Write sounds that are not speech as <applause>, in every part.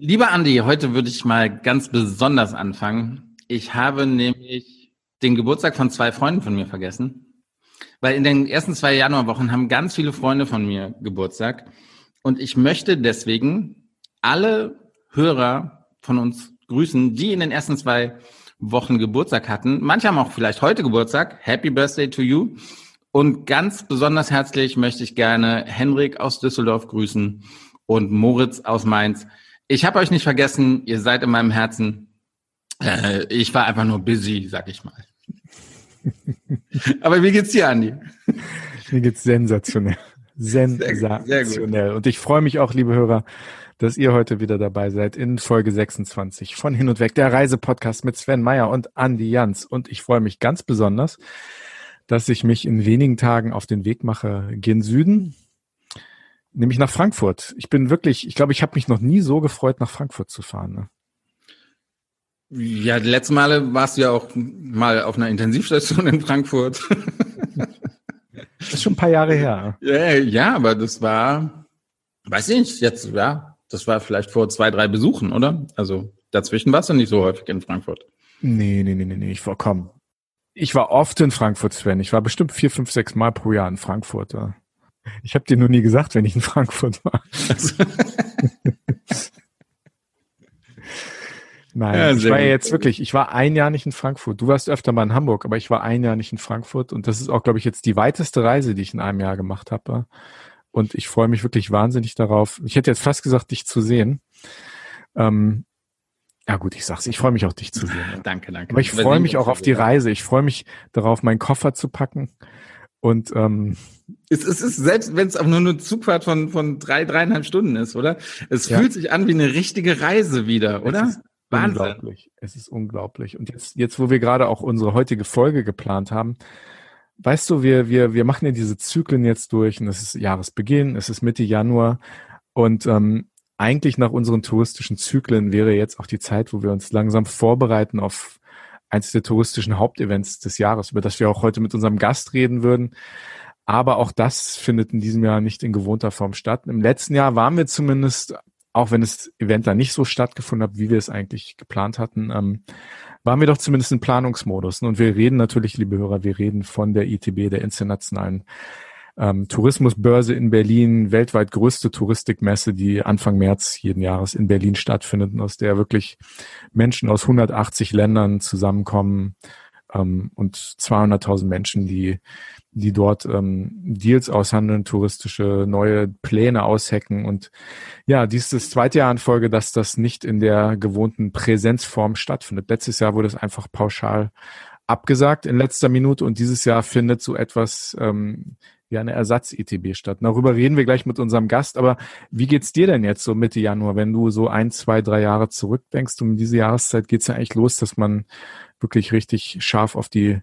Lieber Andi, heute würde ich mal ganz besonders anfangen. Ich habe nämlich den Geburtstag von zwei Freunden von mir vergessen. Weil in den ersten zwei Januarwochen haben ganz viele Freunde von mir Geburtstag. Und ich möchte deswegen alle Hörer von uns grüßen, die in den ersten zwei Wochen Geburtstag hatten. Manche haben auch vielleicht heute Geburtstag. Happy Birthday to you. Und ganz besonders herzlich möchte ich gerne Henrik aus Düsseldorf grüßen und Moritz aus Mainz. Ich habe euch nicht vergessen, ihr seid in meinem Herzen. Äh, ich war einfach nur busy, sag ich mal. Aber wie geht's dir, Andi? Mir geht's sensationell. Sensationell. Sehr, sehr und ich freue mich auch, liebe Hörer, dass ihr heute wieder dabei seid in Folge 26 von Hin und Weg, der Reisepodcast mit Sven Meyer und Andi Jans. Und ich freue mich ganz besonders, dass ich mich in wenigen Tagen auf den Weg mache gen Süden nämlich nach Frankfurt. Ich bin wirklich, ich glaube, ich habe mich noch nie so gefreut, nach Frankfurt zu fahren. Ne? Ja, die letzten Male warst du ja auch mal auf einer Intensivstation in Frankfurt. das ist schon ein paar Jahre her. Ja, ja, aber das war, weiß ich nicht, jetzt, ja, das war vielleicht vor zwei, drei Besuchen, oder? Also dazwischen warst du nicht so häufig in Frankfurt. Nee, nee, nee, nee, nee, ich war, komm. Ich war oft in Frankfurt, Sven. Ich war bestimmt vier, fünf, sechs Mal pro Jahr in Frankfurt. Ja. Ich habe dir nur nie gesagt, wenn ich in Frankfurt war. Nein, ja, ich war ja jetzt wirklich, ich war ein Jahr nicht in Frankfurt. Du warst öfter mal in Hamburg, aber ich war ein Jahr nicht in Frankfurt und das ist auch, glaube ich, jetzt die weiteste Reise, die ich in einem Jahr gemacht habe. Und ich freue mich wirklich wahnsinnig darauf. Ich hätte jetzt fast gesagt, dich zu sehen. Ähm, ja gut, ich sag's, ich freue mich auch, dich zu sehen. <laughs> danke, danke. Aber ich freue mich auch auf die Reise. Ich freue mich darauf, meinen Koffer zu packen und ähm, es, es ist, selbst wenn es auch nur eine Zugfahrt von, von drei, dreieinhalb Stunden ist, oder? Es ja. fühlt sich an wie eine richtige Reise wieder, oder? Es ist Wahnsinn. Unglaublich. Es ist unglaublich. Und jetzt, jetzt, wo wir gerade auch unsere heutige Folge geplant haben, weißt du, wir, wir, wir machen ja diese Zyklen jetzt durch und es ist Jahresbeginn, es ist Mitte Januar und ähm, eigentlich nach unseren touristischen Zyklen wäre jetzt auch die Zeit, wo wir uns langsam vorbereiten auf eines der touristischen Hauptevents des Jahres, über das wir auch heute mit unserem Gast reden würden. Aber auch das findet in diesem Jahr nicht in gewohnter Form statt. Im letzten Jahr waren wir zumindest, auch wenn das Event da nicht so stattgefunden hat, wie wir es eigentlich geplant hatten, ähm, waren wir doch zumindest in Planungsmodus. Und wir reden natürlich, liebe Hörer, wir reden von der ITB, der internationalen ähm, Tourismusbörse in Berlin, weltweit größte Touristikmesse, die Anfang März jeden Jahres in Berlin stattfindet, aus der wirklich Menschen aus 180 Ländern zusammenkommen ähm, und 200.000 Menschen, die die dort ähm, Deals aushandeln, touristische neue Pläne aushecken. Und ja, dies ist das zweite Jahr in Folge, dass das nicht in der gewohnten Präsenzform stattfindet. Letztes Jahr wurde es einfach pauschal abgesagt in letzter Minute und dieses Jahr findet so etwas ähm, wie eine Ersatz-ITB statt. Darüber reden wir gleich mit unserem Gast. Aber wie geht's dir denn jetzt so Mitte Januar, wenn du so ein, zwei, drei Jahre zurückdenkst? Um diese Jahreszeit geht's ja eigentlich los, dass man wirklich richtig scharf auf die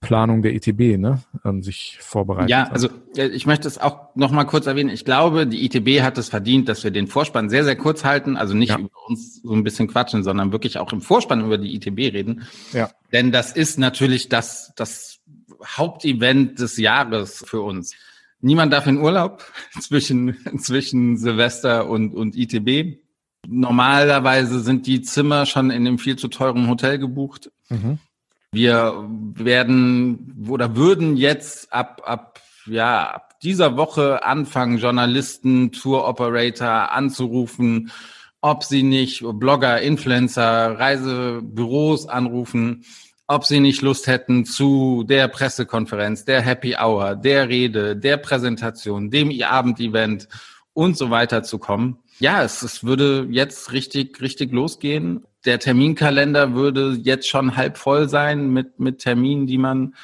Planung der ITB ne, ähm, sich vorbereitet. Ja, also äh, ich möchte es auch noch mal kurz erwähnen. Ich glaube, die ITB hat es verdient, dass wir den Vorspann sehr, sehr kurz halten. Also nicht ja. über uns so ein bisschen quatschen, sondern wirklich auch im Vorspann über die ITB reden. Ja. Denn das ist natürlich das, das Hauptevent des Jahres für uns. Niemand darf in Urlaub <laughs> zwischen, zwischen Silvester und, und ITB. Normalerweise sind die Zimmer schon in einem viel zu teuren Hotel gebucht. Mhm. Wir werden oder würden jetzt ab, ab, ja, ab dieser Woche anfangen, Journalisten, Tour Operator anzurufen, ob sie nicht Blogger, Influencer, Reisebüros anrufen ob sie nicht Lust hätten zu der Pressekonferenz, der Happy Hour, der Rede, der Präsentation, dem Abendevent und so weiter zu kommen. Ja, es, es würde jetzt richtig, richtig losgehen. Der Terminkalender würde jetzt schon halb voll sein mit, mit Terminen, die man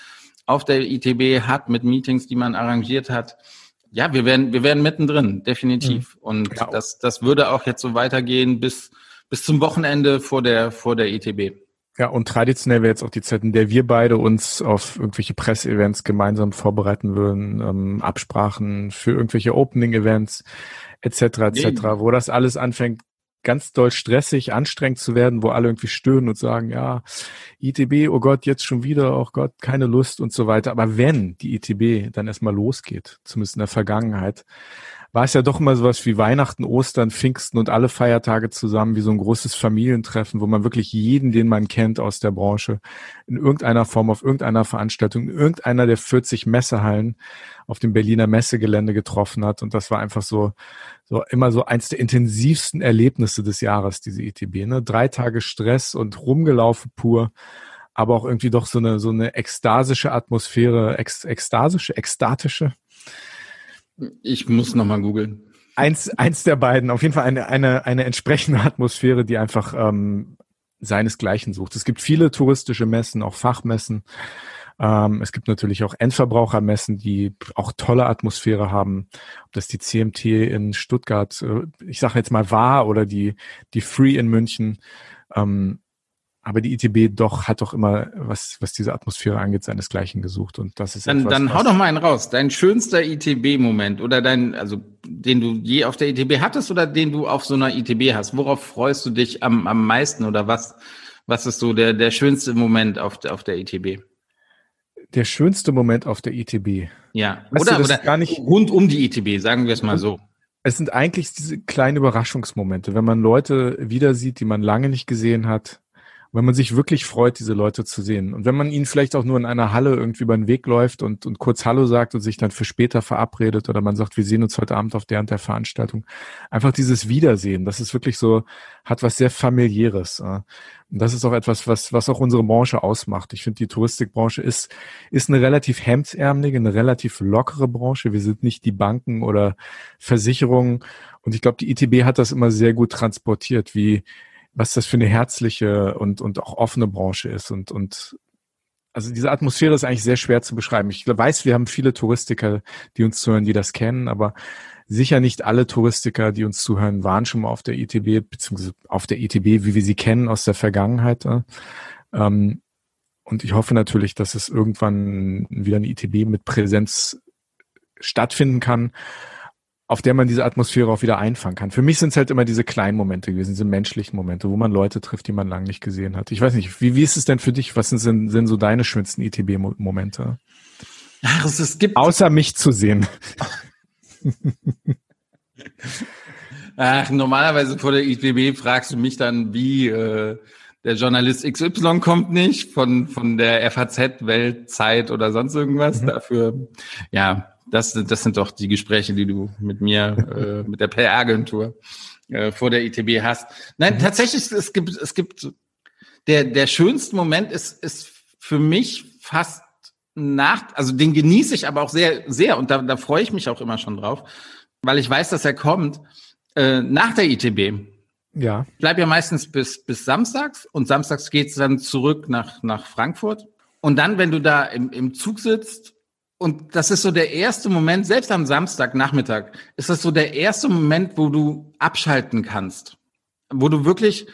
auf der ITB hat, mit Meetings, die man arrangiert hat. Ja, wir werden, wir werden mittendrin, definitiv. Mhm. Und ja. das, das würde auch jetzt so weitergehen bis, bis zum Wochenende vor der, vor der ITB. Ja, und traditionell wäre jetzt auch die Zeit, in der wir beide uns auf irgendwelche Presseevents gemeinsam vorbereiten würden, ähm, Absprachen für irgendwelche Opening-Events etc. etc., wo das alles anfängt, ganz doll stressig, anstrengend zu werden, wo alle irgendwie stöhnen und sagen, ja, ITB, oh Gott, jetzt schon wieder, oh Gott, keine Lust und so weiter. Aber wenn die ITB dann erstmal losgeht, zumindest in der Vergangenheit, war es ja doch immer sowas wie Weihnachten, Ostern, Pfingsten und alle Feiertage zusammen, wie so ein großes Familientreffen, wo man wirklich jeden, den man kennt aus der Branche, in irgendeiner Form, auf irgendeiner Veranstaltung, in irgendeiner der 40 Messehallen auf dem Berliner Messegelände getroffen hat. Und das war einfach so, so immer so eins der intensivsten Erlebnisse des Jahres, diese ETB. Ne? Drei Tage Stress und rumgelaufen pur aber auch irgendwie doch so eine so eine ekstasische Atmosphäre, ex, ekstasische, ekstatische. Ich muss noch mal googeln. Eins, eins der beiden. Auf jeden Fall eine eine eine entsprechende <laughs> Atmosphäre, die einfach ähm, seinesgleichen sucht. Es gibt viele touristische Messen, auch Fachmessen. Ähm, es gibt natürlich auch Endverbrauchermessen, die auch tolle Atmosphäre haben. Ob das die CMT in Stuttgart, äh, ich sage jetzt mal war oder die die Free in München. Ähm, aber die ITB doch hat doch immer, was, was diese Atmosphäre angeht, seinesgleichen gesucht. Und das ist Dann, etwas, dann hau doch mal einen raus. Dein schönster ITB-Moment oder dein, also den du je auf der ITB hattest oder den du auf so einer ITB hast. Worauf freust du dich am, am meisten oder was, was ist so der, der schönste Moment auf der, auf der ITB? Der schönste Moment auf der ITB. Ja, weißt oder, du, oder gar nicht rund um die ITB, sagen wir es mal so. Es sind eigentlich diese kleinen Überraschungsmomente, wenn man Leute wieder sieht, die man lange nicht gesehen hat, wenn man sich wirklich freut, diese Leute zu sehen. Und wenn man ihnen vielleicht auch nur in einer Halle irgendwie über den Weg läuft und, und kurz Hallo sagt und sich dann für später verabredet oder man sagt, wir sehen uns heute Abend auf der und der Veranstaltung. Einfach dieses Wiedersehen, das ist wirklich so, hat was sehr familiäres. Und das ist auch etwas, was, was auch unsere Branche ausmacht. Ich finde, die Touristikbranche ist, ist eine relativ hemdsärmelige, eine relativ lockere Branche. Wir sind nicht die Banken oder Versicherungen. Und ich glaube, die ITB hat das immer sehr gut transportiert, wie, was das für eine herzliche und, und auch offene Branche ist und, und also diese Atmosphäre ist eigentlich sehr schwer zu beschreiben. Ich weiß, wir haben viele Touristiker, die uns zuhören, die das kennen, aber sicher nicht alle Touristiker, die uns zuhören, waren schon mal auf der ITB, beziehungsweise auf der ITB, wie wir sie kennen aus der Vergangenheit. Ähm, und ich hoffe natürlich, dass es irgendwann wieder eine ITB mit Präsenz stattfinden kann auf der man diese Atmosphäre auch wieder einfangen kann. Für mich sind es halt immer diese kleinen Momente gewesen, diese menschlichen Momente, wo man Leute trifft, die man lange nicht gesehen hat. Ich weiß nicht, wie, wie ist es denn für dich? Was sind, sind, sind so deine schönsten ITB-Momente? Ach, es, es gibt. Außer mich zu sehen. Ach, normalerweise vor der ITB fragst du mich dann, wie äh, der Journalist XY kommt nicht von, von der FAZ, Weltzeit oder sonst irgendwas. Mhm. Dafür, ja, das, das sind doch die Gespräche, die du mit mir, äh, <laughs> mit der PR-Agentur äh, vor der ITB hast. Nein, mhm. tatsächlich, es gibt, es gibt, der, der schönste Moment ist, ist für mich fast nach, also den genieße ich aber auch sehr, sehr und da, da freue ich mich auch immer schon drauf, weil ich weiß, dass er kommt, äh, nach der ITB. Ja. Ich bleib ja meistens bis, bis samstags und samstags geht's dann zurück nach, nach Frankfurt. Und dann, wenn du da im, im Zug sitzt und das ist so der erste Moment, selbst am Samstagnachmittag, ist das so der erste Moment, wo du abschalten kannst. Wo du wirklich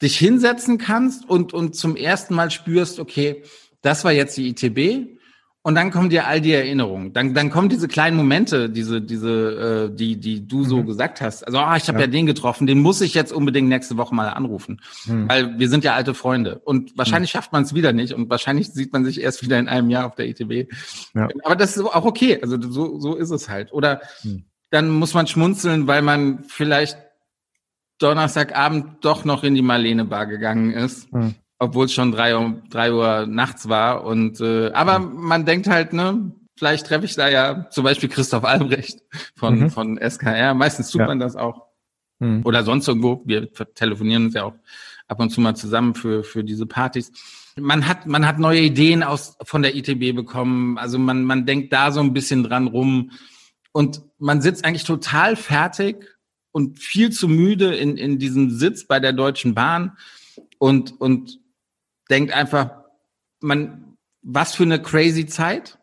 dich hinsetzen kannst und, und zum ersten Mal spürst, okay, das war jetzt die ITB und dann kommen dir all die Erinnerungen. Dann, dann kommen diese kleinen Momente, diese, diese, äh, die, die du so mhm. gesagt hast. Also, ah, ich habe ja. ja. den getroffen, den muss ich jetzt unbedingt nächste Woche mal anrufen. Mhm. Weil wir sind ja alte Freunde. Und wahrscheinlich mhm. schafft man es wieder nicht und wahrscheinlich sieht man sich erst wieder in einem Jahr auf der ETB. Ja. Aber das ist auch okay. Also so, so ist es halt. Oder mhm. dann muss man schmunzeln, weil man vielleicht Donnerstagabend doch noch in die Marlene Bar gegangen ist. Mhm obwohl es schon drei Uhr, drei Uhr nachts war. Und äh, aber man denkt halt, ne, vielleicht treffe ich da ja zum Beispiel Christoph Albrecht von, mhm. von SKR. Meistens tut ja. man das auch. Mhm. Oder sonst irgendwo. Wir telefonieren uns ja auch ab und zu mal zusammen für, für diese Partys. Man hat, man hat neue Ideen aus, von der ITB bekommen. Also man, man denkt da so ein bisschen dran rum. Und man sitzt eigentlich total fertig und viel zu müde in, in diesem Sitz bei der Deutschen Bahn und, und denkt einfach, man, was für eine crazy Zeit.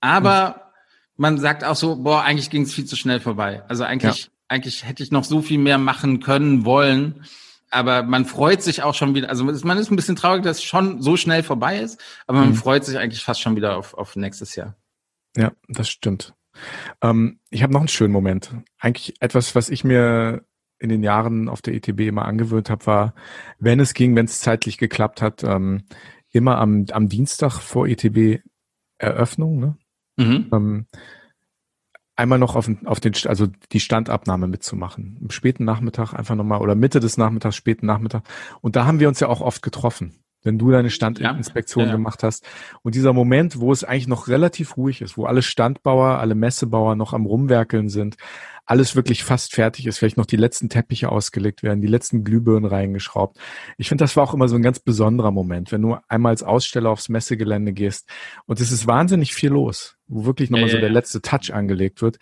Aber man sagt auch so, boah, eigentlich ging es viel zu schnell vorbei. Also eigentlich, ja. eigentlich hätte ich noch so viel mehr machen können, wollen. Aber man freut sich auch schon wieder, also man ist ein bisschen traurig, dass es schon so schnell vorbei ist, aber man mhm. freut sich eigentlich fast schon wieder auf, auf nächstes Jahr. Ja, das stimmt. Ähm, ich habe noch einen schönen Moment. Eigentlich etwas, was ich mir in den Jahren auf der ETB immer angewöhnt habe, war, wenn es ging, wenn es zeitlich geklappt hat, ähm, immer am, am Dienstag vor ETB Eröffnung, ne? Mhm. Ähm, einmal noch auf, den, auf den, also die Standabnahme mitzumachen. Im späten Nachmittag einfach nochmal oder Mitte des Nachmittags, späten Nachmittag. Und da haben wir uns ja auch oft getroffen, wenn du deine Standinspektion ja, ja. gemacht hast. Und dieser Moment, wo es eigentlich noch relativ ruhig ist, wo alle Standbauer, alle Messebauer noch am Rumwerkeln sind, alles wirklich fast fertig ist, vielleicht noch die letzten Teppiche ausgelegt werden, die letzten Glühbirnen reingeschraubt. Ich finde, das war auch immer so ein ganz besonderer Moment, wenn du einmal als Aussteller aufs Messegelände gehst und es ist wahnsinnig viel los, wo wirklich nochmal ja, so der letzte Touch angelegt wird.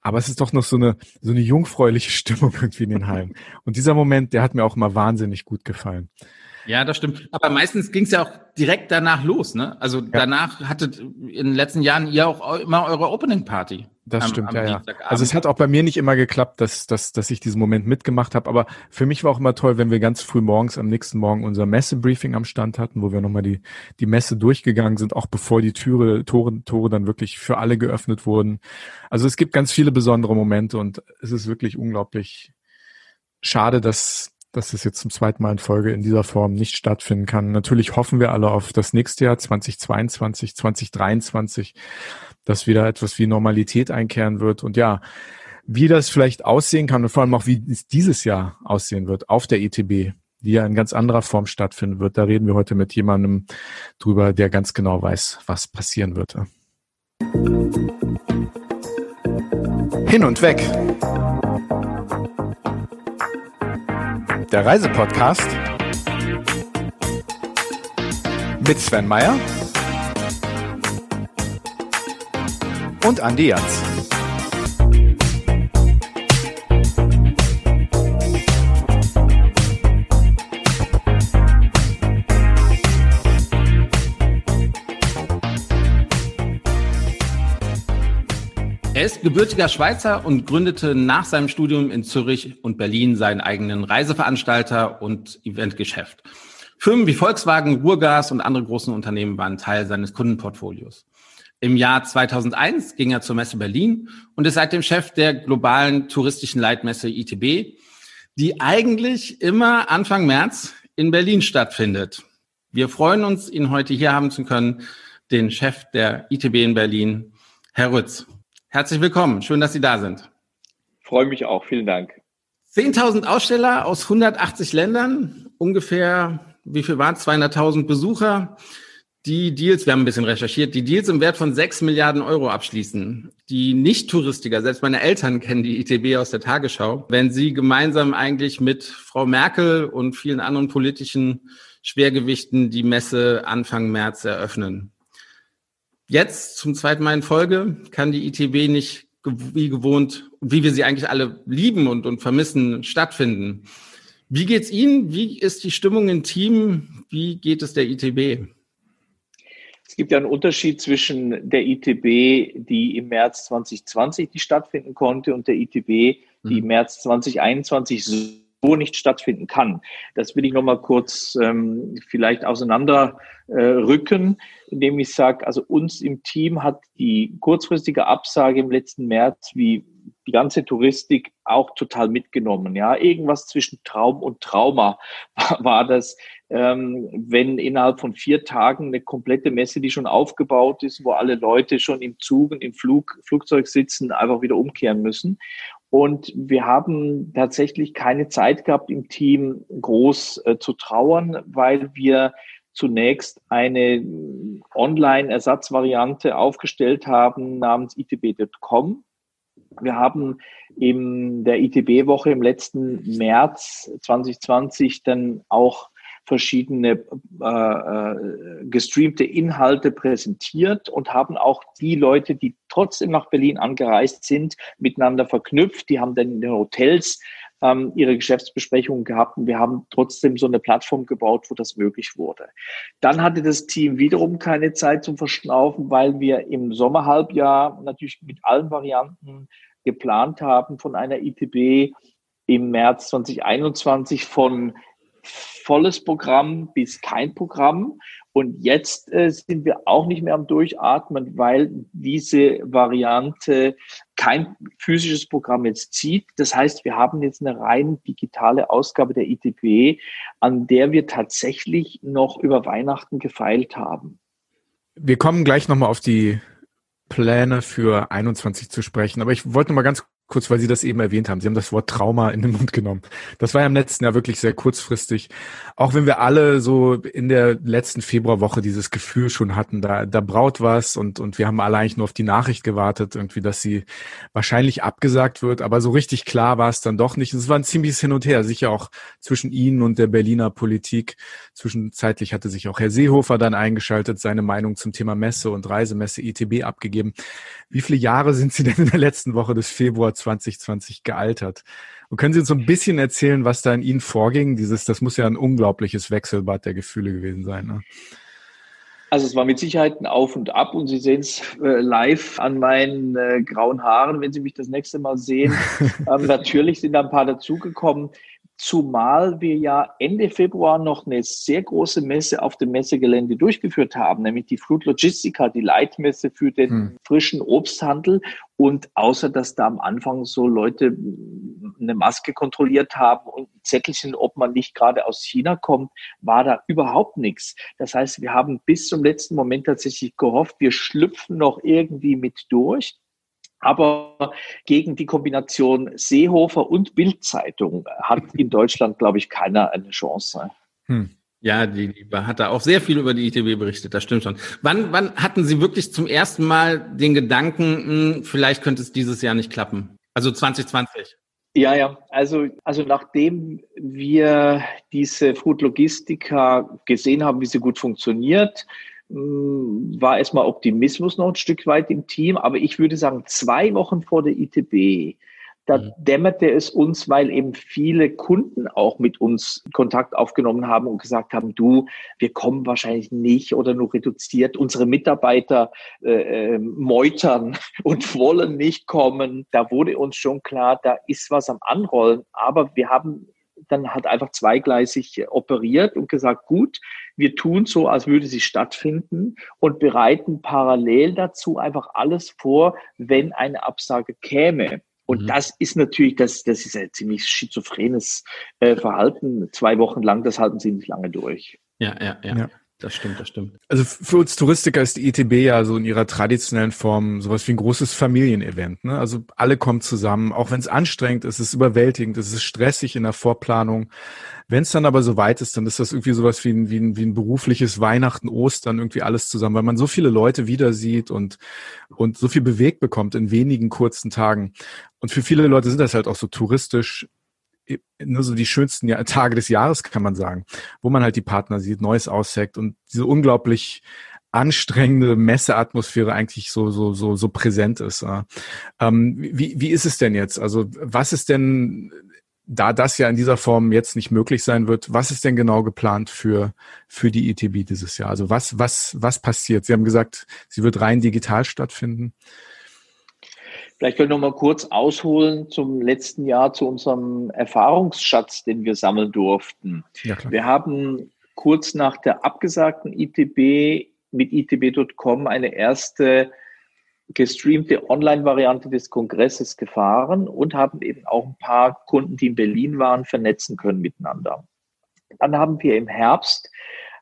Aber es ist doch noch so eine, so eine jungfräuliche <laughs> Stimmung irgendwie in den Hallen. Und dieser Moment, der hat mir auch immer wahnsinnig gut gefallen. Ja, das stimmt. Aber meistens ging es ja auch direkt danach los, ne? Also ja. danach hattet in den letzten Jahren ihr auch immer eure Opening Party. Das am, stimmt, am ja, ja. Also es hat auch bei mir nicht immer geklappt, dass, dass, dass ich diesen Moment mitgemacht habe. Aber für mich war auch immer toll, wenn wir ganz früh morgens am nächsten Morgen unser Messebriefing am Stand hatten, wo wir nochmal die, die Messe durchgegangen sind, auch bevor die Türe, Tore, Tore dann wirklich für alle geöffnet wurden. Also es gibt ganz viele besondere Momente und es ist wirklich unglaublich schade, dass, dass es jetzt zum zweiten Mal in Folge in dieser Form nicht stattfinden kann. Natürlich hoffen wir alle auf das nächste Jahr 2022, 2023, dass wieder etwas wie Normalität einkehren wird. Und ja, wie das vielleicht aussehen kann und vor allem auch wie es dieses Jahr aussehen wird auf der ETB, die ja in ganz anderer Form stattfinden wird. Da reden wir heute mit jemandem drüber, der ganz genau weiß, was passieren wird. Hin und weg der Reisepodcast mit Sven Meyer und Andi Jans. Ist gebürtiger Schweizer und gründete nach seinem Studium in Zürich und Berlin seinen eigenen Reiseveranstalter und Eventgeschäft. Firmen wie Volkswagen, Ruhrgas und andere großen Unternehmen waren Teil seines Kundenportfolios. Im Jahr 2001 ging er zur Messe Berlin und ist seitdem Chef der globalen touristischen Leitmesse ITB, die eigentlich immer Anfang März in Berlin stattfindet. Wir freuen uns, ihn heute hier haben zu können, den Chef der ITB in Berlin, Herr Rütz. Herzlich willkommen. Schön, dass Sie da sind. Freue mich auch. Vielen Dank. 10.000 Aussteller aus 180 Ländern, ungefähr, wie viel waren es? 200.000 Besucher. Die Deals, wir haben ein bisschen recherchiert, die Deals im Wert von 6 Milliarden Euro abschließen. Die Nicht-Touristiker, selbst meine Eltern kennen die ITB aus der Tagesschau, wenn sie gemeinsam eigentlich mit Frau Merkel und vielen anderen politischen Schwergewichten die Messe Anfang März eröffnen. Jetzt zum zweiten Mal in Folge kann die ITB nicht wie gewohnt, wie wir sie eigentlich alle lieben und, und vermissen, stattfinden. Wie geht's Ihnen? Wie ist die Stimmung im Team? Wie geht es der ITB? Es gibt ja einen Unterschied zwischen der ITB, die im März 2020 die stattfinden konnte, und der ITB, die mhm. im März 2021 so nicht stattfinden kann. Das will ich nochmal kurz ähm, vielleicht auseinanderrücken, äh, indem ich sage, also uns im Team hat die kurzfristige Absage im letzten März wie die ganze Touristik auch total mitgenommen. Ja, irgendwas zwischen Traum und Trauma war, <laughs> war das, ähm, wenn innerhalb von vier Tagen eine komplette Messe, die schon aufgebaut ist, wo alle Leute schon im Zug und im Flug, Flugzeug sitzen, einfach wieder umkehren müssen. Und wir haben tatsächlich keine Zeit gehabt, im Team groß äh, zu trauern, weil wir zunächst eine Online-Ersatzvariante aufgestellt haben namens itb.com. Wir haben in der ITB-Woche im letzten März 2020 dann auch verschiedene äh, äh, gestreamte Inhalte präsentiert und haben auch die Leute, die trotzdem nach Berlin angereist sind, miteinander verknüpft. Die haben dann in den Hotels ähm, ihre Geschäftsbesprechungen gehabt und wir haben trotzdem so eine Plattform gebaut, wo das möglich wurde. Dann hatte das Team wiederum keine Zeit zum Verschnaufen, weil wir im Sommerhalbjahr natürlich mit allen Varianten geplant haben von einer ITB im März 2021 von volles Programm bis kein Programm. Und jetzt äh, sind wir auch nicht mehr am Durchatmen, weil diese Variante kein physisches Programm jetzt zieht. Das heißt, wir haben jetzt eine rein digitale Ausgabe der ITB, an der wir tatsächlich noch über Weihnachten gefeilt haben. Wir kommen gleich nochmal auf die Pläne für 21 zu sprechen. Aber ich wollte noch mal ganz kurz, weil Sie das eben erwähnt haben. Sie haben das Wort Trauma in den Mund genommen. Das war ja im letzten Jahr wirklich sehr kurzfristig. Auch wenn wir alle so in der letzten Februarwoche dieses Gefühl schon hatten, da, da braut was und, und wir haben alle eigentlich nur auf die Nachricht gewartet, irgendwie, dass sie wahrscheinlich abgesagt wird. Aber so richtig klar war es dann doch nicht. Es war ein ziemliches Hin und Her, sicher auch zwischen Ihnen und der Berliner Politik. Zwischenzeitlich hatte sich auch Herr Seehofer dann eingeschaltet, seine Meinung zum Thema Messe und Reisemesse ITB abgegeben. Wie viele Jahre sind Sie denn in der letzten Woche des Februar 2020 gealtert? Und können Sie uns so ein bisschen erzählen, was da in Ihnen vorging? Dieses, das muss ja ein unglaubliches Wechselbad der Gefühle gewesen sein. Ne? Also es war mit Sicherheit ein Auf und Ab und Sie sehen es äh, live an meinen äh, grauen Haaren, wenn Sie mich das nächste Mal sehen. <laughs> ähm, natürlich sind da ein paar dazugekommen. Zumal wir ja Ende Februar noch eine sehr große Messe auf dem Messegelände durchgeführt haben, nämlich die Fruit Logistica, die Leitmesse für den hm. frischen Obsthandel. Und außer dass da am Anfang so Leute eine Maske kontrolliert haben und Zettelchen, ob man nicht gerade aus China kommt, war da überhaupt nichts. Das heißt, wir haben bis zum letzten Moment tatsächlich gehofft, wir schlüpfen noch irgendwie mit durch. Aber gegen die Kombination Seehofer und Bildzeitung hat in Deutschland, glaube ich, keiner eine Chance. Hm. Ja, die, die hat da auch sehr viel über die ITB berichtet, das stimmt schon. Wann, wann hatten Sie wirklich zum ersten Mal den Gedanken, mh, hm, vielleicht könnte es dieses Jahr nicht klappen? Also 2020. Ja, ja, also, also nachdem wir diese Food Logistica gesehen haben, wie sie gut funktioniert, war erstmal Optimismus noch ein Stück weit im Team, aber ich würde sagen, zwei Wochen vor der ITB, da mhm. dämmerte es uns, weil eben viele Kunden auch mit uns Kontakt aufgenommen haben und gesagt haben, du, wir kommen wahrscheinlich nicht oder nur reduziert. Unsere Mitarbeiter äh, äh meutern <laughs> und wollen nicht kommen. Da wurde uns schon klar, da ist was am Anrollen. Aber wir haben dann hat einfach zweigleisig operiert und gesagt, gut, wir tun so, als würde sie stattfinden und bereiten parallel dazu einfach alles vor, wenn eine Absage käme. Und mhm. das ist natürlich, das, das ist ein ziemlich schizophrenes äh, Verhalten. Zwei Wochen lang, das halten sie nicht lange durch. Ja, ja, ja. ja. Das stimmt, das stimmt. Also für uns Touristiker ist die ITB ja so in ihrer traditionellen Form sowas wie ein großes Familienevent. Ne? Also alle kommen zusammen, auch wenn es anstrengend ist, es ist überwältigend, es ist stressig in der Vorplanung. Wenn es dann aber so weit ist, dann ist das irgendwie sowas wie ein, wie ein, wie ein berufliches Weihnachten, Ostern, irgendwie alles zusammen, weil man so viele Leute wieder sieht und, und so viel bewegt bekommt in wenigen kurzen Tagen. Und für viele Leute sind das halt auch so touristisch nur so die schönsten Tage des Jahres, kann man sagen, wo man halt die Partner sieht, Neues ausheckt und diese unglaublich anstrengende Messeatmosphäre eigentlich so so so so präsent ist. Ähm, wie wie ist es denn jetzt? Also was ist denn da das ja in dieser Form jetzt nicht möglich sein wird, was ist denn genau geplant für für die ETB dieses Jahr? Also was was was passiert? Sie haben gesagt, sie wird rein digital stattfinden. Vielleicht können wir noch mal kurz ausholen zum letzten Jahr, zu unserem Erfahrungsschatz, den wir sammeln durften. Ja, wir haben kurz nach der abgesagten ITB mit itb.com eine erste gestreamte Online-Variante des Kongresses gefahren und haben eben auch ein paar Kunden, die in Berlin waren, vernetzen können miteinander. Dann haben wir im Herbst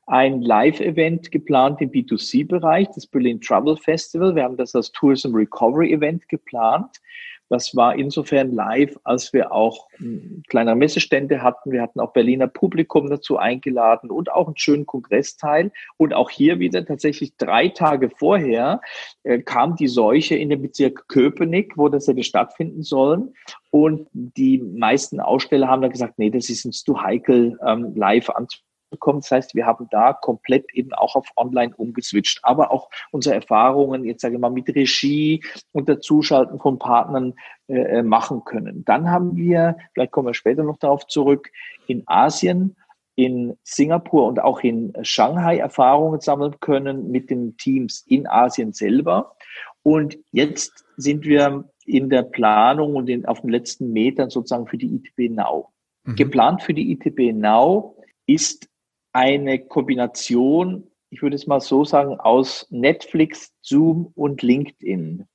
ein Live-Event geplant im B2C-Bereich, das Berlin Travel Festival. Wir haben das als Tourism Recovery Event geplant. Das war insofern live, als wir auch hm, kleine Messestände hatten. Wir hatten auch Berliner Publikum dazu eingeladen und auch einen schönen Kongressteil. Und auch hier wieder tatsächlich drei Tage vorher äh, kam die Seuche in den Bezirk Köpenick, wo das hätte stattfinden sollen. Und die meisten Aussteller haben dann gesagt, nee, das ist uns zu heikel, ähm, live anzubieten bekommen. Das heißt, wir haben da komplett eben auch auf Online umgeswitcht, aber auch unsere Erfahrungen, jetzt sage ich mal, mit Regie und der Zuschalten von Partnern äh, äh, machen können. Dann haben wir, vielleicht kommen wir später noch darauf zurück, in Asien in Singapur und auch in Shanghai Erfahrungen sammeln können mit den Teams in Asien selber. Und jetzt sind wir in der Planung und in, auf den letzten Metern sozusagen für die ITB Now. Mhm. Geplant für die ITB Now ist eine Kombination, ich würde es mal so sagen, aus Netflix, Zoom und LinkedIn.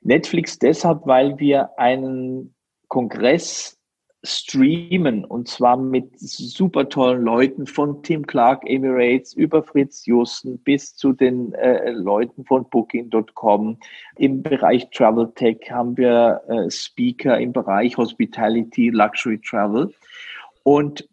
Netflix deshalb, weil wir einen Kongress streamen und zwar mit super tollen Leuten von Tim Clark Emirates über Fritz Jussen bis zu den äh, Leuten von Booking.com. Im Bereich Travel Tech haben wir äh, Speaker im Bereich Hospitality, Luxury Travel und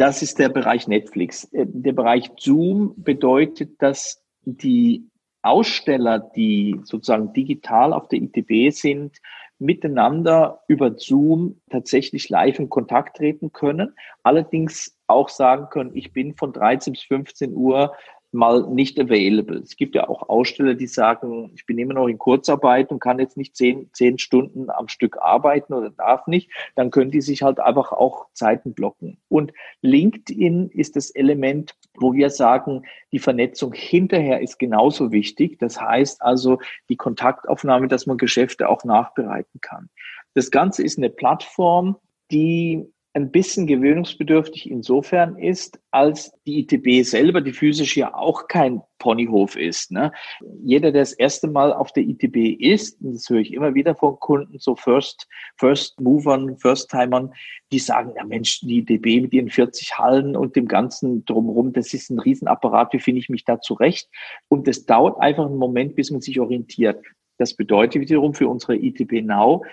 das ist der Bereich Netflix. Äh, der Bereich Zoom bedeutet, dass die Aussteller, die sozusagen digital auf der ITB sind, miteinander über Zoom tatsächlich live in Kontakt treten können. Allerdings auch sagen können, ich bin von 13 bis 15 Uhr mal nicht available. Es gibt ja auch Aussteller, die sagen, ich bin immer noch in Kurzarbeit und kann jetzt nicht zehn, zehn Stunden am Stück arbeiten oder darf nicht. Dann können die sich halt einfach auch Zeiten blocken. Und LinkedIn ist das Element, wo wir sagen, die Vernetzung hinterher ist genauso wichtig. Das heißt also die Kontaktaufnahme, dass man Geschäfte auch nachbereiten kann. Das Ganze ist eine Plattform, die ein bisschen gewöhnungsbedürftig insofern ist, als die ITB selber, die physisch ja auch kein Ponyhof ist. Ne? Jeder, der das erste Mal auf der ITB ist, und das höre ich immer wieder von Kunden, so First, First Movern, First Timern, die sagen, ja Mensch, die ITB mit ihren 40 Hallen und dem ganzen drumherum, das ist ein Riesenapparat, wie finde ich mich da zurecht? Und es dauert einfach einen Moment, bis man sich orientiert. Das bedeutet wiederum für unsere ITB Now,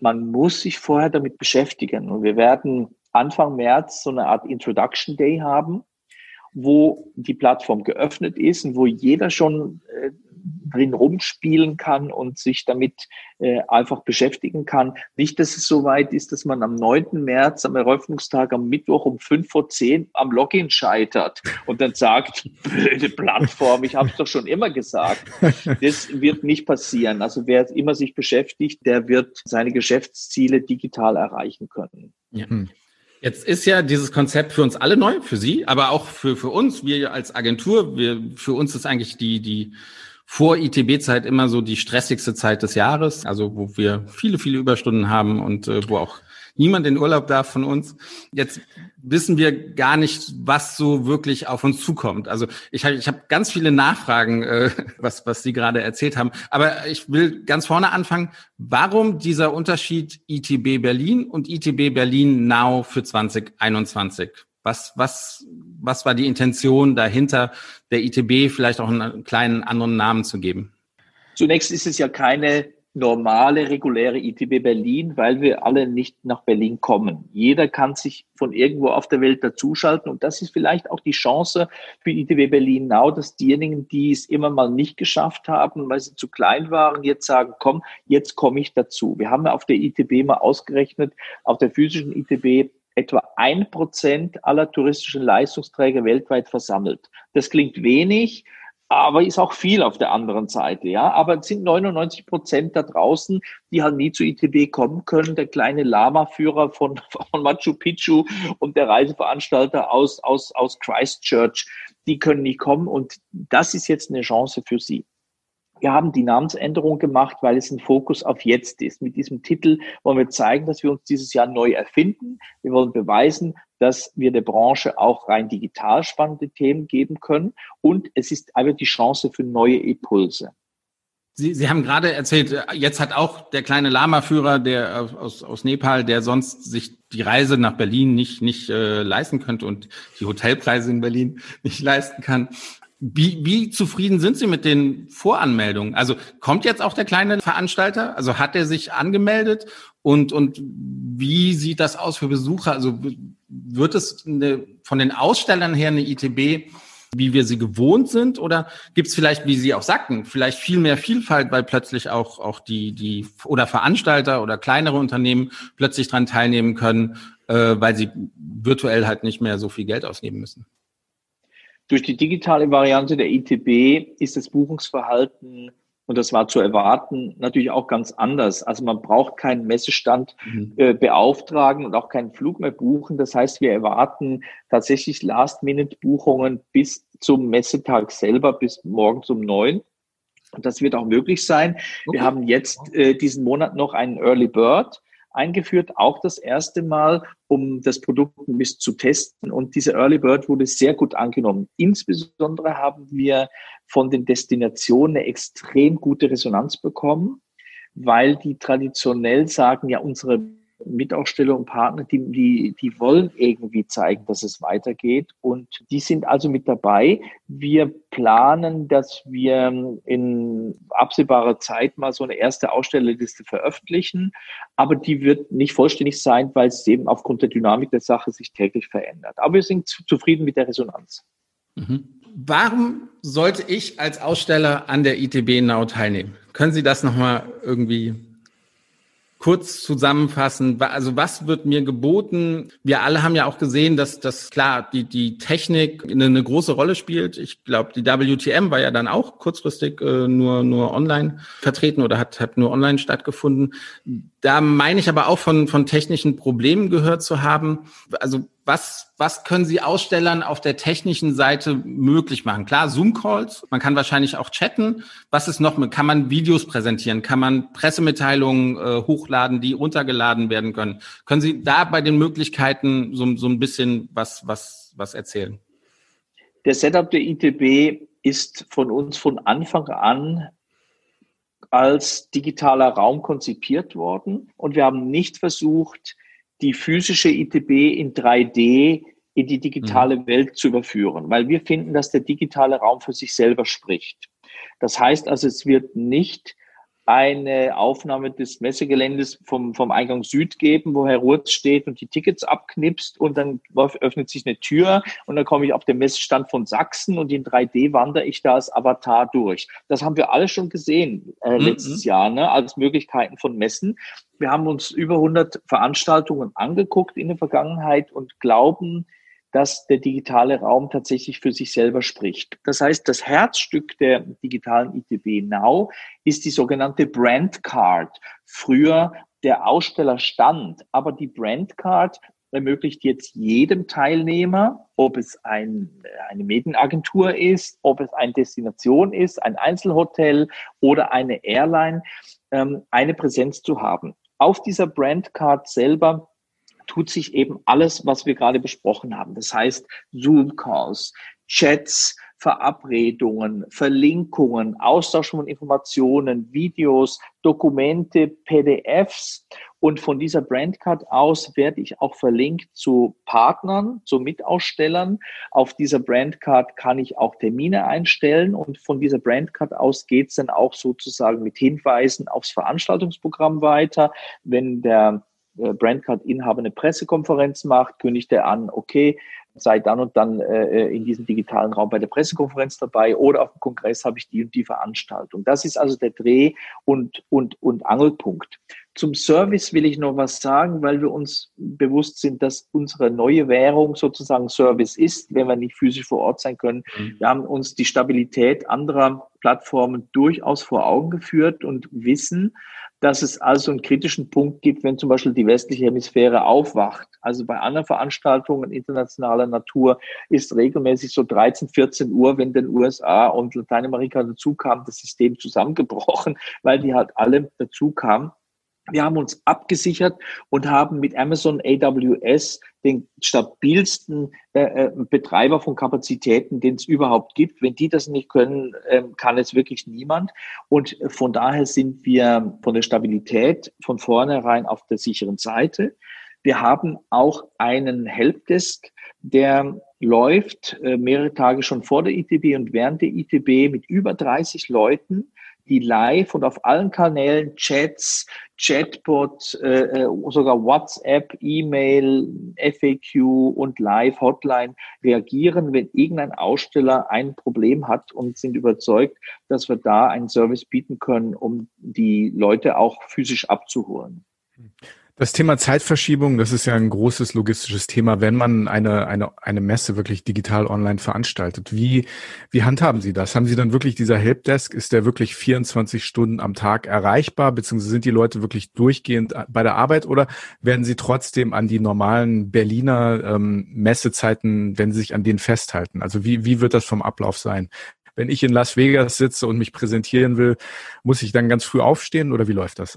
man muss sich vorher damit beschäftigen. Und wir werden Anfang März so eine Art Introduction Day haben, wo die Plattform geöffnet ist und wo jeder schon äh, drin rumspielen kann und sich damit äh, einfach beschäftigen kann. Nicht, dass es so weit ist, dass man am 9. März, am Eröffnungstag, am Mittwoch um 5 vor 10 am Login scheitert und dann sagt, <laughs> blöde Plattform, ich habe es doch schon immer gesagt. Das wird nicht passieren. Also wer immer sich beschäftigt, der wird seine Geschäftsziele digital erreichen können. Ja. Jetzt ist ja dieses Konzept für uns alle neu, für Sie, aber auch für, für uns, wir als Agentur, wir, für uns ist eigentlich die, die vor ITB-Zeit immer so die stressigste Zeit des Jahres, also wo wir viele, viele Überstunden haben und äh, wo auch niemand in Urlaub darf von uns. Jetzt wissen wir gar nicht, was so wirklich auf uns zukommt. Also ich habe ich hab ganz viele Nachfragen, äh, <laughs> was, was Sie gerade erzählt haben. Aber ich will ganz vorne anfangen. Warum dieser Unterschied ITB Berlin und ITB Berlin Now für 2021? Was, was, was war die Intention dahinter, der ITB vielleicht auch einen kleinen anderen Namen zu geben? Zunächst ist es ja keine normale, reguläre ITB Berlin, weil wir alle nicht nach Berlin kommen. Jeder kann sich von irgendwo auf der Welt dazuschalten und das ist vielleicht auch die Chance für ITB Berlin Now, dass diejenigen, die es immer mal nicht geschafft haben, weil sie zu klein waren, jetzt sagen, komm, jetzt komme ich dazu. Wir haben ja auf der ITB mal ausgerechnet, auf der physischen ITB etwa ein Prozent aller touristischen Leistungsträger weltweit versammelt. Das klingt wenig, aber ist auch viel auf der anderen Seite, ja. Aber es sind 99 Prozent da draußen, die halt nie zu ITB kommen können. Der kleine Lama-Führer von, von Machu Picchu und der Reiseveranstalter aus, aus, aus Christchurch, die können nicht kommen und das ist jetzt eine Chance für sie. Wir haben die Namensänderung gemacht, weil es ein Fokus auf jetzt ist. Mit diesem Titel wollen wir zeigen, dass wir uns dieses Jahr neu erfinden. Wir wollen beweisen, dass wir der Branche auch rein digital spannende Themen geben können. Und es ist einfach die Chance für neue Impulse. Sie, Sie haben gerade erzählt, jetzt hat auch der kleine Lama-Führer, der aus, aus Nepal, der sonst sich die Reise nach Berlin nicht, nicht äh, leisten könnte und die Hotelpreise in Berlin <laughs> nicht leisten kann, wie, wie zufrieden sind Sie mit den Voranmeldungen? Also kommt jetzt auch der kleine Veranstalter? Also hat er sich angemeldet? Und, und wie sieht das aus für Besucher? Also wird es eine, von den Ausstellern her eine ITB, wie wir sie gewohnt sind? Oder gibt es vielleicht, wie Sie auch sagten, vielleicht viel mehr Vielfalt, weil plötzlich auch, auch die, die oder Veranstalter oder kleinere Unternehmen plötzlich dran teilnehmen können, äh, weil sie virtuell halt nicht mehr so viel Geld ausgeben müssen? Durch die digitale Variante der ITB ist das Buchungsverhalten, und das war zu erwarten, natürlich auch ganz anders. Also man braucht keinen Messestand mhm. äh, beauftragen und auch keinen Flug mehr buchen. Das heißt, wir erwarten tatsächlich Last-Minute-Buchungen bis zum Messetag selber, bis morgens um neun. Und das wird auch möglich sein. Okay. Wir haben jetzt äh, diesen Monat noch einen Early Bird eingeführt, auch das erste Mal, um das Produkt ein bisschen zu testen. Und diese Early Bird wurde sehr gut angenommen. Insbesondere haben wir von den Destinationen eine extrem gute Resonanz bekommen, weil die traditionell sagen, ja, unsere Mitaussteller und Partner, die, die, die wollen irgendwie zeigen, dass es weitergeht. Und die sind also mit dabei. Wir planen, dass wir in absehbarer Zeit mal so eine erste Ausstellerliste veröffentlichen. Aber die wird nicht vollständig sein, weil es eben aufgrund der Dynamik der Sache sich täglich verändert. Aber wir sind zufrieden mit der Resonanz. Mhm. Warum sollte ich als Aussteller an der ITB Now teilnehmen? Können Sie das nochmal irgendwie kurz zusammenfassen, also was wird mir geboten? Wir alle haben ja auch gesehen, dass das klar die die Technik eine, eine große Rolle spielt. Ich glaube, die WTM war ja dann auch kurzfristig äh, nur nur online vertreten oder hat hat nur online stattgefunden. Da meine ich aber auch von von technischen Problemen gehört zu haben. Also was, was können Sie Ausstellern auf der technischen Seite möglich machen? Klar, Zoom-Calls, man kann wahrscheinlich auch chatten. Was ist noch? Kann man Videos präsentieren? Kann man Pressemitteilungen äh, hochladen, die runtergeladen werden können? Können Sie da bei den Möglichkeiten so, so ein bisschen was, was, was erzählen? Der Setup der ITB ist von uns von Anfang an als digitaler Raum konzipiert worden und wir haben nicht versucht, die physische ITB in 3D in die digitale mhm. Welt zu überführen, weil wir finden, dass der digitale Raum für sich selber spricht. Das heißt also, es wird nicht eine Aufnahme des Messegeländes vom, vom Eingang Süd geben, wo Herr Rurz steht und die Tickets abknipst und dann öffnet sich eine Tür und dann komme ich auf den Messestand von Sachsen und in 3D wandere ich da als Avatar durch. Das haben wir alle schon gesehen äh, mhm. letztes Jahr ne, als Möglichkeiten von Messen. Wir haben uns über 100 Veranstaltungen angeguckt in der Vergangenheit und glauben, dass der digitale Raum tatsächlich für sich selber spricht. Das heißt, das Herzstück der digitalen ITB Now ist die sogenannte Brand Card. Früher der Ausstellerstand, aber die Brand Card ermöglicht jetzt jedem Teilnehmer, ob es ein, eine Medienagentur ist, ob es eine Destination ist, ein Einzelhotel oder eine Airline, ähm, eine Präsenz zu haben. Auf dieser Brand Card selber tut sich eben alles, was wir gerade besprochen haben. Das heißt, Zoom-Calls, Chats, Verabredungen, Verlinkungen, Austausch von Informationen, Videos, Dokumente, PDFs. Und von dieser Brandcard aus werde ich auch verlinkt zu Partnern, zu Mitausstellern. Auf dieser Brandcard kann ich auch Termine einstellen und von dieser Brandcard aus geht es dann auch sozusagen mit Hinweisen aufs Veranstaltungsprogramm weiter. Wenn der Brandcard-Inhaber eine Pressekonferenz macht, kündigt er an, okay, sei dann und dann äh, in diesem digitalen Raum bei der Pressekonferenz dabei oder auf dem Kongress habe ich die und die Veranstaltung. Das ist also der Dreh- und, und, und Angelpunkt. Zum Service will ich noch was sagen, weil wir uns bewusst sind, dass unsere neue Währung sozusagen Service ist, wenn wir nicht physisch vor Ort sein können. Mhm. Wir haben uns die Stabilität anderer Plattformen durchaus vor Augen geführt und wissen, dass es also einen kritischen Punkt gibt, wenn zum Beispiel die westliche Hemisphäre aufwacht. Also bei anderen Veranstaltungen internationaler Natur ist regelmäßig so 13, 14 Uhr, wenn den USA und Lateinamerika dazu kam, das System zusammengebrochen, weil die halt alle dazu kamen. Wir haben uns abgesichert und haben mit Amazon AWS den stabilsten äh, äh, Betreiber von Kapazitäten, den es überhaupt gibt. Wenn die das nicht können, äh, kann es wirklich niemand. Und von daher sind wir von der Stabilität von vornherein auf der sicheren Seite. Wir haben auch einen Helpdesk, der läuft äh, mehrere Tage schon vor der ITB und während der ITB mit über 30 Leuten die live und auf allen Kanälen, Chats, Chatbot, äh, äh sogar WhatsApp, E-Mail, FAQ und Live-Hotline reagieren, wenn irgendein Aussteller ein Problem hat und sind überzeugt, dass wir da einen Service bieten können, um die Leute auch physisch abzuholen. Das Thema Zeitverschiebung, das ist ja ein großes logistisches Thema, wenn man eine, eine, eine Messe wirklich digital online veranstaltet. Wie, wie handhaben Sie das? Haben Sie dann wirklich dieser Helpdesk, ist der wirklich 24 Stunden am Tag erreichbar, beziehungsweise sind die Leute wirklich durchgehend bei der Arbeit oder werden Sie trotzdem an die normalen Berliner ähm, Messezeiten, wenn Sie sich an denen festhalten? Also wie, wie wird das vom Ablauf sein? Wenn ich in Las Vegas sitze und mich präsentieren will, muss ich dann ganz früh aufstehen oder wie läuft das?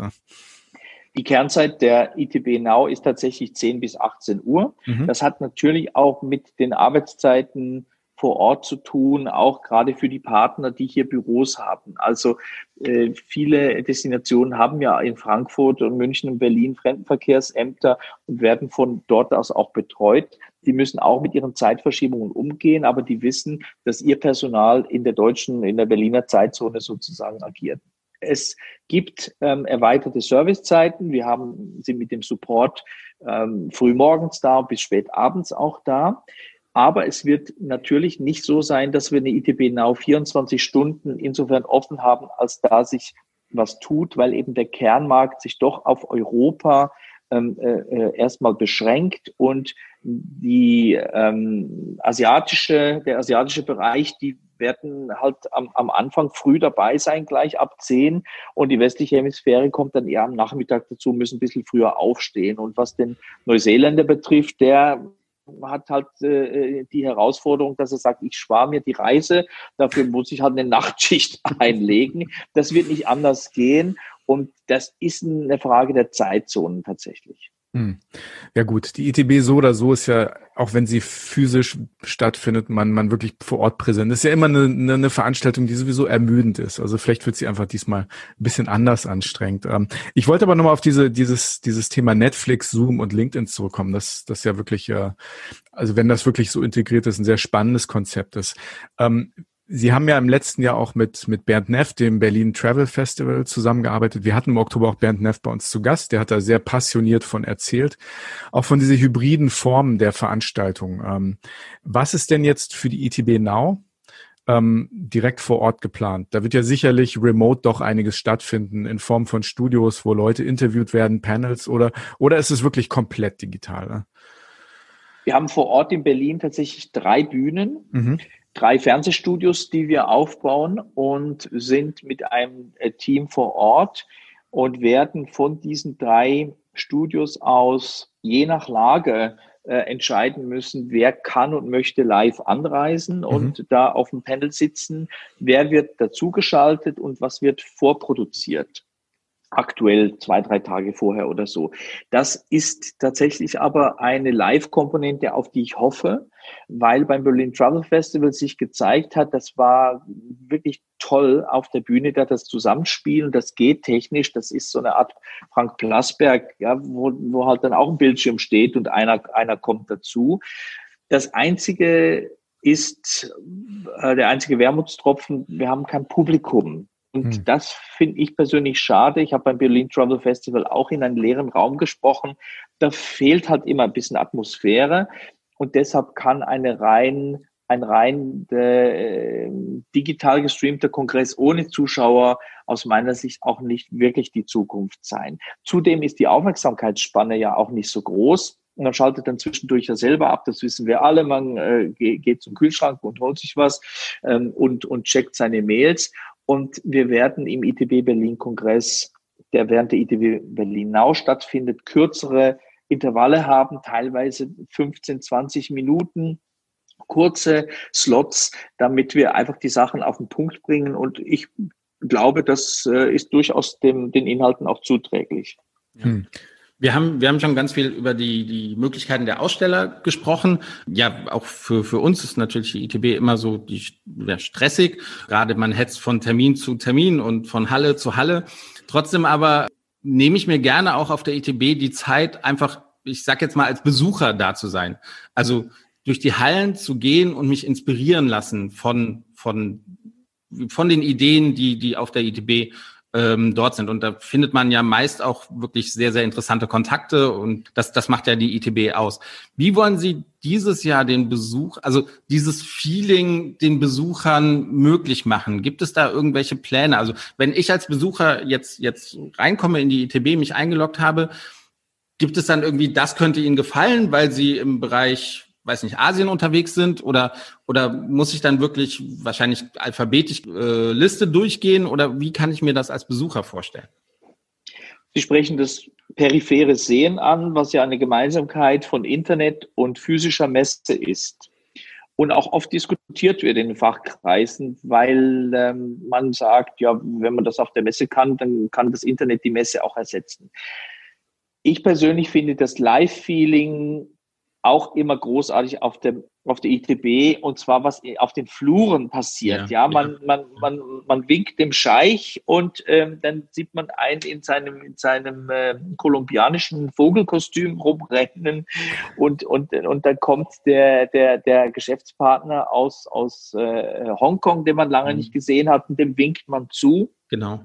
Die Kernzeit der ITB Now ist tatsächlich 10 bis 18 Uhr. Mhm. Das hat natürlich auch mit den Arbeitszeiten vor Ort zu tun, auch gerade für die Partner, die hier Büros haben. Also äh, viele Destinationen haben ja in Frankfurt und München und Berlin Fremdenverkehrsämter und werden von dort aus auch betreut. Die müssen auch mit ihren Zeitverschiebungen umgehen, aber die wissen, dass ihr Personal in der deutschen, in der Berliner Zeitzone sozusagen agiert. Es gibt ähm, erweiterte Servicezeiten. Wir haben sie mit dem Support ähm, früh morgens da bis spät abends auch da. Aber es wird natürlich nicht so sein, dass wir eine ITB Now 24 Stunden insofern offen haben, als da sich was tut, weil eben der Kernmarkt sich doch auf Europa ähm, äh, äh erstmal beschränkt und die ähm, asiatische, der asiatische Bereich, die werden halt am, am Anfang früh dabei sein, gleich ab 10 und die westliche Hemisphäre kommt dann eher am Nachmittag dazu, müssen ein bisschen früher aufstehen. Und was den Neuseeländer betrifft, der hat halt äh, die Herausforderung, dass er sagt, ich spare mir die Reise, dafür muss ich halt eine <laughs> Nachtschicht einlegen. Das wird nicht anders gehen und das ist eine Frage der Zeitzonen tatsächlich. Hm. Ja gut, die ITB so oder so ist ja, auch wenn sie physisch stattfindet, man, man wirklich vor Ort präsent. Das ist ja immer eine, eine Veranstaltung, die sowieso ermüdend ist. Also vielleicht wird sie einfach diesmal ein bisschen anders anstrengend. Ähm, ich wollte aber nochmal auf diese, dieses, dieses Thema Netflix, Zoom und LinkedIn zurückkommen. Das, das ja wirklich, äh, also wenn das wirklich so integriert ist, ein sehr spannendes Konzept ist. Sie haben ja im letzten Jahr auch mit, mit Bernd Neff, dem Berlin Travel Festival, zusammengearbeitet. Wir hatten im Oktober auch Bernd Neff bei uns zu Gast. Der hat da sehr passioniert von erzählt. Auch von diese hybriden Formen der Veranstaltung. Ähm, was ist denn jetzt für die ITB Now ähm, direkt vor Ort geplant? Da wird ja sicherlich remote doch einiges stattfinden in Form von Studios, wo Leute interviewt werden, Panels oder, oder ist es wirklich komplett digital? Ne? Wir haben vor Ort in Berlin tatsächlich drei Bühnen. Mhm drei Fernsehstudios, die wir aufbauen und sind mit einem äh, Team vor Ort und werden von diesen drei Studios aus je nach Lage äh, entscheiden müssen, wer kann und möchte live anreisen mhm. und da auf dem Panel sitzen, wer wird dazugeschaltet und was wird vorproduziert aktuell zwei, drei Tage vorher oder so. Das ist tatsächlich aber eine Live-Komponente, auf die ich hoffe, weil beim Berlin Travel Festival sich gezeigt hat, das war wirklich toll auf der Bühne, da das Zusammenspielen, das geht technisch, das ist so eine Art Frank Plasberg, ja, wo, wo halt dann auch ein Bildschirm steht und einer, einer kommt dazu. Das einzige ist äh, der einzige Wermutstropfen, wir haben kein Publikum. Und hm. das finde ich persönlich schade. Ich habe beim Berlin Travel Festival auch in einem leeren Raum gesprochen. Da fehlt halt immer ein bisschen Atmosphäre. Und deshalb kann eine rein, ein rein äh, digital gestreamter Kongress ohne Zuschauer aus meiner Sicht auch nicht wirklich die Zukunft sein. Zudem ist die Aufmerksamkeitsspanne ja auch nicht so groß. Und man schaltet dann zwischendurch ja selber ab, das wissen wir alle. Man äh, geht zum Kühlschrank und holt sich was ähm, und, und checkt seine Mails. Und wir werden im ITB Berlin Kongress, der während der ITB Berlin Now stattfindet, kürzere Intervalle haben, teilweise 15, 20 Minuten, kurze Slots, damit wir einfach die Sachen auf den Punkt bringen. Und ich glaube, das äh, ist durchaus dem, den Inhalten auch zuträglich. Hm. Wir haben, wir haben schon ganz viel über die, die Möglichkeiten der Aussteller gesprochen. Ja, auch für, für uns ist natürlich die ITB immer so die, ja, stressig. Gerade man hetzt von Termin zu Termin und von Halle zu Halle. Trotzdem aber nehme ich mir gerne auch auf der ITB die Zeit, einfach, ich sag jetzt mal, als Besucher da zu sein. Also durch die Hallen zu gehen und mich inspirieren lassen von, von, von den Ideen, die, die auf der ITB ähm, dort sind. Und da findet man ja meist auch wirklich sehr, sehr interessante Kontakte und das, das macht ja die ITB aus. Wie wollen Sie dieses Jahr den Besuch, also dieses Feeling den Besuchern möglich machen? Gibt es da irgendwelche Pläne? Also wenn ich als Besucher jetzt, jetzt reinkomme in die ITB, mich eingeloggt habe, gibt es dann irgendwie, das könnte Ihnen gefallen, weil Sie im Bereich weiß nicht, Asien unterwegs sind oder, oder muss ich dann wirklich wahrscheinlich alphabetisch äh, Liste durchgehen oder wie kann ich mir das als Besucher vorstellen? Sie sprechen das periphere Sehen an, was ja eine Gemeinsamkeit von Internet und physischer Messe ist. Und auch oft diskutiert wird in den Fachkreisen, weil ähm, man sagt, ja, wenn man das auf der Messe kann, dann kann das Internet die Messe auch ersetzen. Ich persönlich finde das Live-Feeling auch immer großartig auf dem auf der ITB und zwar was auf den Fluren passiert. Ja, ja man, man, man, man winkt dem Scheich und ähm, dann sieht man einen in seinem, in seinem äh, kolumbianischen Vogelkostüm rumrennen und, und, und dann kommt der, der, der Geschäftspartner aus, aus äh, Hongkong, den man lange mhm. nicht gesehen hat, und dem winkt man zu. Genau.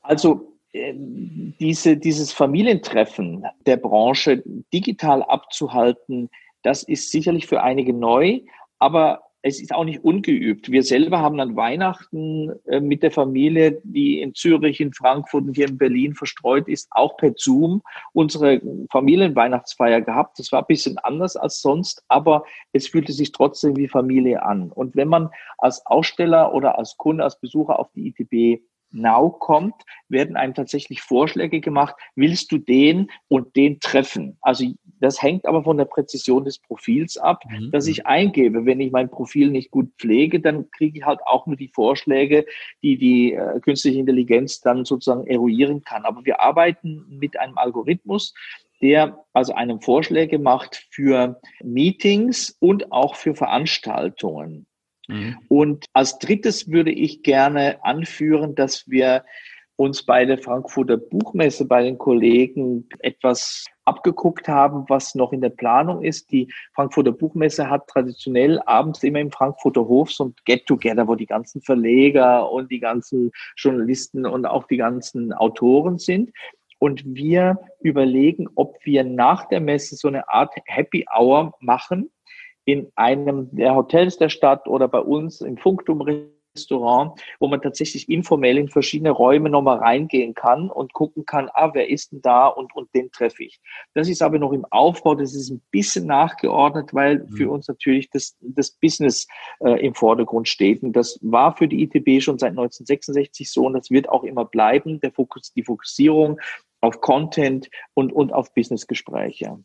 Also diese, dieses Familientreffen der Branche digital abzuhalten, das ist sicherlich für einige neu, aber es ist auch nicht ungeübt. Wir selber haben an Weihnachten äh, mit der Familie, die in Zürich, in Frankfurt und hier in Berlin verstreut ist, auch per Zoom unsere Familienweihnachtsfeier gehabt. Das war ein bisschen anders als sonst, aber es fühlte sich trotzdem wie Familie an. Und wenn man als Aussteller oder als Kunde, als Besucher auf die ITB Now kommt, werden einem tatsächlich Vorschläge gemacht, willst du den und den treffen? Also das hängt aber von der Präzision des Profils ab, mhm. dass ich eingebe. Wenn ich mein Profil nicht gut pflege, dann kriege ich halt auch nur die Vorschläge, die die äh, künstliche Intelligenz dann sozusagen eruieren kann. Aber wir arbeiten mit einem Algorithmus, der also einem Vorschläge macht für Meetings und auch für Veranstaltungen. Mhm. Und als drittes würde ich gerne anführen, dass wir uns bei der Frankfurter Buchmesse bei den Kollegen etwas abgeguckt haben, was noch in der Planung ist. Die Frankfurter Buchmesse hat traditionell abends immer im Frankfurter Hof so ein Get-Together, wo die ganzen Verleger und die ganzen Journalisten und auch die ganzen Autoren sind. Und wir überlegen, ob wir nach der Messe so eine Art Happy Hour machen, in einem der Hotels der Stadt oder bei uns im Funktum Restaurant, wo man tatsächlich informell in verschiedene Räume nochmal reingehen kann und gucken kann, ah, wer ist denn da und, und den treffe ich. Das ist aber noch im Aufbau, das ist ein bisschen nachgeordnet, weil mhm. für uns natürlich das, das Business äh, im Vordergrund steht. Und das war für die ITB schon seit 1966 so und das wird auch immer bleiben, der Fokus, die Fokussierung auf Content und, und auf Businessgespräche.